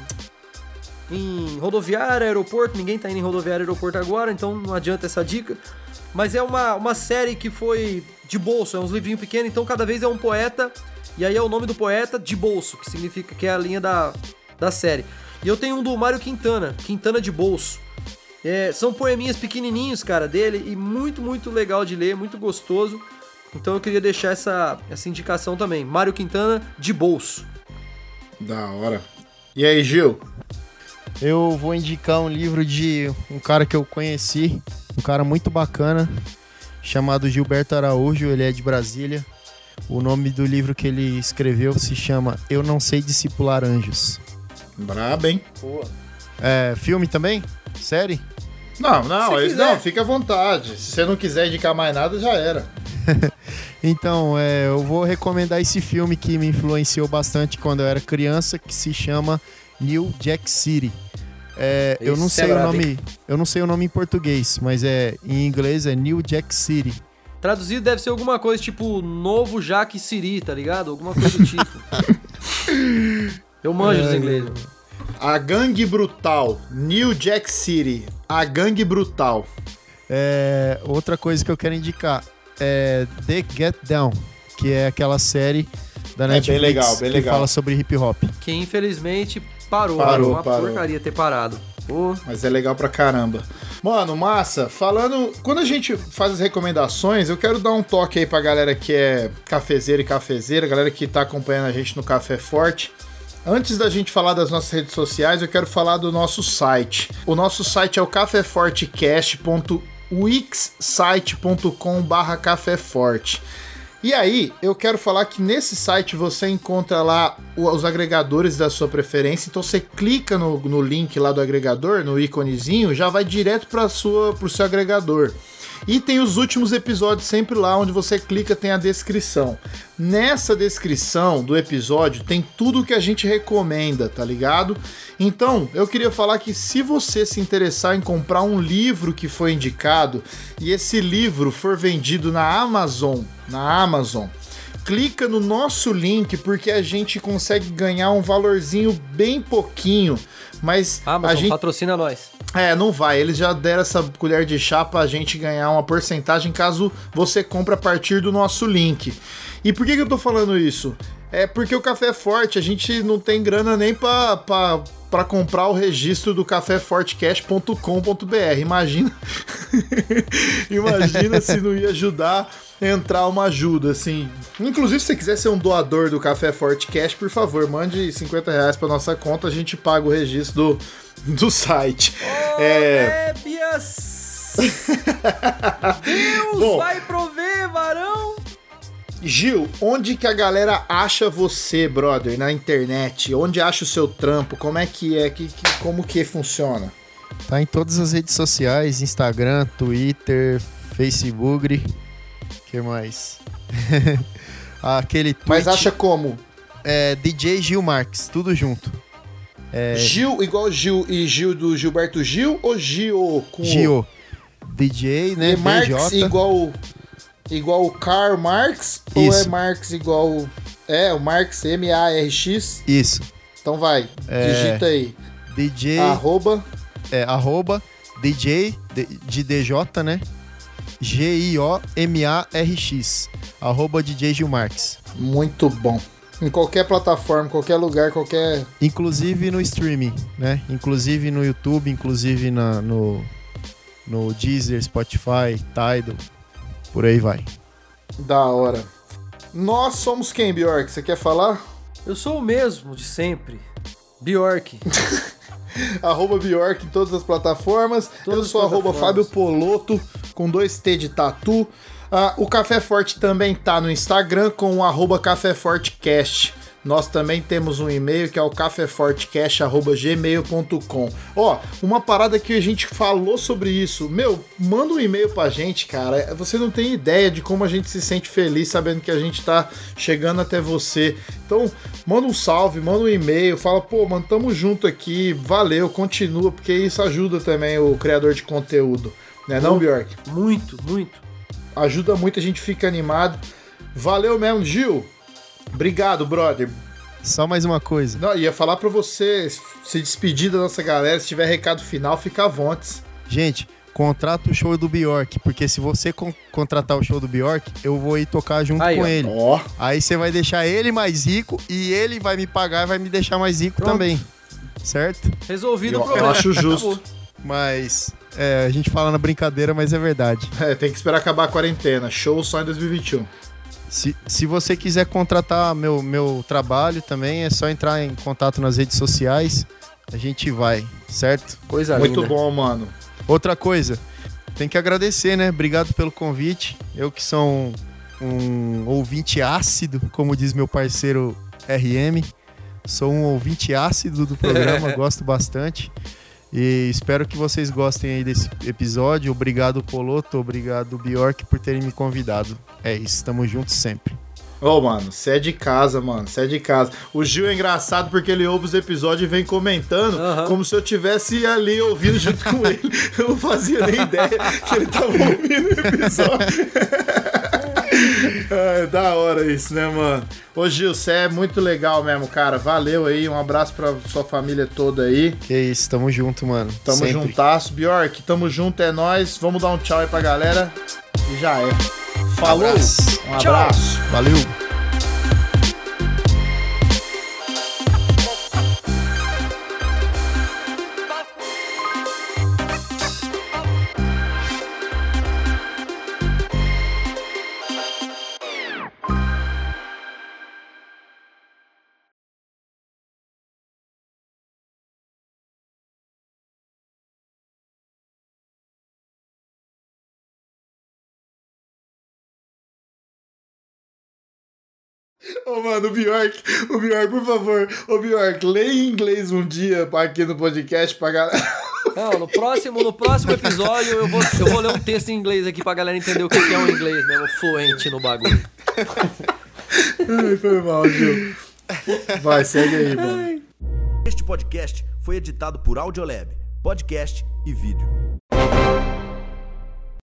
Speaker 2: em rodoviária, aeroporto. Ninguém tá indo em rodoviária, aeroporto agora, então não adianta essa dica. Mas é uma, uma série que foi de bolso, é uns livrinhos pequenos, então cada vez é um poeta, e aí é o nome do poeta de bolso, que significa que é a linha da, da série. E eu tenho um do Mário Quintana, Quintana de Bolso. É, são poeminhas pequenininhos, cara, dele, e muito, muito legal de ler, muito gostoso. Então eu queria deixar essa, essa indicação também. Mário Quintana de Bolso.
Speaker 1: Da hora. E aí, Gil?
Speaker 4: Eu vou indicar um livro de um cara que eu conheci, um cara muito bacana, chamado Gilberto Araújo, ele é de Brasília. O nome do livro que ele escreveu se chama Eu Não Sei Discipular Anjos.
Speaker 1: Brabo, hein?
Speaker 4: É, filme também? Série?
Speaker 1: Não, não, é- não, fica à vontade. Se você não quiser indicar mais nada, já era.
Speaker 4: Então, é, eu vou recomendar esse filme que me influenciou bastante quando eu era criança, que se chama New Jack City. É, eu não
Speaker 2: Esse é
Speaker 4: sei o nome, eu não sei o nome em português, mas é em inglês é New Jack City.
Speaker 2: Traduzido deve ser alguma coisa tipo Novo Jaque Siri, tá ligado? Alguma coisa do tipo. Eu manjo dos
Speaker 4: Ai,
Speaker 2: ingleses.
Speaker 1: A Gangue Brutal, New Jack City. A Gangue Brutal.
Speaker 4: É, outra coisa que eu quero indicar é The Get Down, que é aquela série da
Speaker 1: É bem
Speaker 4: Netflix
Speaker 1: legal, bem
Speaker 4: que
Speaker 1: legal.
Speaker 4: fala sobre hip hop.
Speaker 2: Que infelizmente parou.
Speaker 1: Parou,
Speaker 2: uma
Speaker 1: parou.
Speaker 2: porcaria ter parado. Pô,
Speaker 1: Mas é legal pra caramba. Mano, massa, falando. Quando a gente faz as recomendações, eu quero dar um toque aí pra galera que é cafezeira e cafezeira, galera que tá acompanhando a gente no Café Forte. Antes da gente falar das nossas redes sociais, eu quero falar do nosso site. O nosso site é o cafefortecast.wixsite.com barra caféforte. E aí, eu quero falar que nesse site você encontra lá o- os agregadores da sua preferência. Então você clica no, no link lá do agregador, no íconezinho, já vai direto para pro seu agregador. E tem os últimos episódios sempre lá onde você clica tem a descrição. Nessa descrição do episódio tem tudo que a gente recomenda, tá ligado? Então, eu queria falar que se você se interessar em comprar um livro que foi indicado e esse livro for vendido na Amazon, na Amazon, clica no nosso link porque a gente consegue ganhar um valorzinho bem pouquinho. Mas
Speaker 2: Amazon,
Speaker 1: a gente.
Speaker 2: patrocina nós.
Speaker 1: É, não vai. Eles já deram essa colher de chá pra gente ganhar uma porcentagem caso você compre a partir do nosso link. E por que, que eu tô falando isso? É porque o café é forte, a gente não tem grana nem pra, pra, pra comprar o registro do caféfortecast.com.br. Imagina. Imagina se não ia ajudar a entrar uma ajuda, assim. Inclusive, se você quiser ser um doador do Café Forte Cash, por favor, mande 50 reais pra nossa conta, a gente paga o registro do, do site. É.
Speaker 2: Débias! Deus
Speaker 1: Bom.
Speaker 2: vai prover, varão!
Speaker 1: Gil, onde que a galera acha você, brother, na internet? Onde acha o seu trampo? Como é que é? Que, que- como que funciona?
Speaker 4: Tá em todas as redes sociais, Instagram, Twitter, Facebook. que mais? Aquele tweet,
Speaker 1: Mas acha como?
Speaker 4: é DJ Gil Marques, tudo junto.
Speaker 1: Gil igual Gil e Gil do Gilberto Gil ou Gil com.
Speaker 4: DJ, né?
Speaker 1: E
Speaker 4: DJ.
Speaker 1: igual igual o Karl Marx ou
Speaker 4: Isso.
Speaker 1: é Marx igual é o Marx M A R X?
Speaker 4: Isso.
Speaker 1: Então vai,
Speaker 4: É.
Speaker 1: digita aí
Speaker 4: DJ,
Speaker 1: arroba
Speaker 4: é, arroba DJ de, de DJ, né? G-I-O-M-A-R-X. Arroba DJ Gil Marques.
Speaker 1: muito bom. Em qualquer plataforma, qualquer lugar, qualquer
Speaker 4: Inclusive no streaming, né? Inclusive no YouTube, inclusive na, no, no Deezer, Spotify, Tidal. Por aí vai.
Speaker 1: da hora. Nós somos quem, Bjork? Você quer falar?
Speaker 2: Eu sou o mesmo de sempre. Bjork.
Speaker 1: arroba Bjork em todas as plataformas.
Speaker 2: Todas
Speaker 1: eu sou arroba Fábio. Poloto, com dois T de tatu. Ah, o Café Forte também tá no Instagram com o arroba Café Forte Cast. Nós também temos um e-mail que é o caféfortecast.gmail.com. Ó, uma parada que a gente falou sobre isso. Meu, manda um e-mail pra gente, cara. Você não tem ideia de como a gente se sente feliz sabendo que a gente tá chegando até você. Então, manda um salve, manda um e-mail, fala, pô, mano, tamo junto aqui, valeu, continua, porque isso ajuda também o criador de conteúdo. Né não, Bjork?
Speaker 2: Muito, muito.
Speaker 1: Ajuda muito, a gente fica animado. Valeu mesmo, Gil. Obrigado, brother.
Speaker 4: Só mais uma coisa.
Speaker 1: Não, ia falar pra você se despedir da nossa galera. Se tiver recado final, fica à vontade.
Speaker 4: Gente, contrata o show do Bjork, porque se você con- contratar o show do Bjork, eu vou ir tocar junto
Speaker 2: Aí,
Speaker 4: com
Speaker 2: ó.
Speaker 4: ele.
Speaker 1: Ó,
Speaker 4: Aí você vai deixar ele mais rico e ele vai me pagar e vai me deixar mais rico
Speaker 2: Pronto.
Speaker 4: também. Certo?
Speaker 2: Resolvido
Speaker 1: Eu-
Speaker 2: o
Speaker 1: eu
Speaker 2: problema.
Speaker 1: acho justo.
Speaker 2: Acabou.
Speaker 4: Mas é, a gente fala na brincadeira, mas é verdade.
Speaker 1: é, tem que esperar acabar a quarentena. Show só em 2021.
Speaker 4: Se, se você quiser contratar meu, meu trabalho também, é só entrar em contato nas redes sociais. A gente vai, certo?
Speaker 2: Coisa
Speaker 1: Muito
Speaker 2: linda.
Speaker 1: bom, mano.
Speaker 4: Outra coisa, tem que agradecer, né? Obrigado pelo convite. Eu que sou um, um ouvinte ácido, como diz meu parceiro RM. Sou um ouvinte ácido do programa, gosto bastante. E espero que vocês gostem aí desse episódio. Obrigado, Poloto. Obrigado, Bjork, por terem me convidado. É isso, tamo juntos sempre.
Speaker 1: Ô, mano, você é de casa, mano. Você é de casa. O Gil é engraçado porque ele ouve os episódios e vem comentando
Speaker 2: Aham.
Speaker 1: como se eu tivesse ali ouvindo junto com ele. Eu não fazia nem ideia que ele tava ouvindo o episódio. é da hora isso, né, mano? Ô, Gil, você é muito legal mesmo, cara. Valeu aí. Um abraço pra sua família toda aí.
Speaker 4: Que isso, tamo junto, mano.
Speaker 1: Tamo
Speaker 4: sempre.
Speaker 1: juntasso. Bjork, tamo junto, é nóis. Vamos dar um tchau aí pra galera. E já é. Falou.
Speaker 4: Abraço.
Speaker 1: Um abraço.
Speaker 4: Valeu.
Speaker 1: Ô, mano, o Bjork, o Bjork, por favor, ô Bjork, leia em inglês um dia aqui no podcast pra galera.
Speaker 2: Não, no próximo, no próximo episódio eu vou, eu vou ler um texto em inglês aqui pra galera entender o que é um inglês mesmo, fluente no bagulho.
Speaker 1: Ai, foi mal, Gil. Vai, segue aí, mano.
Speaker 5: Este podcast foi editado por Audiolab, podcast e vídeo.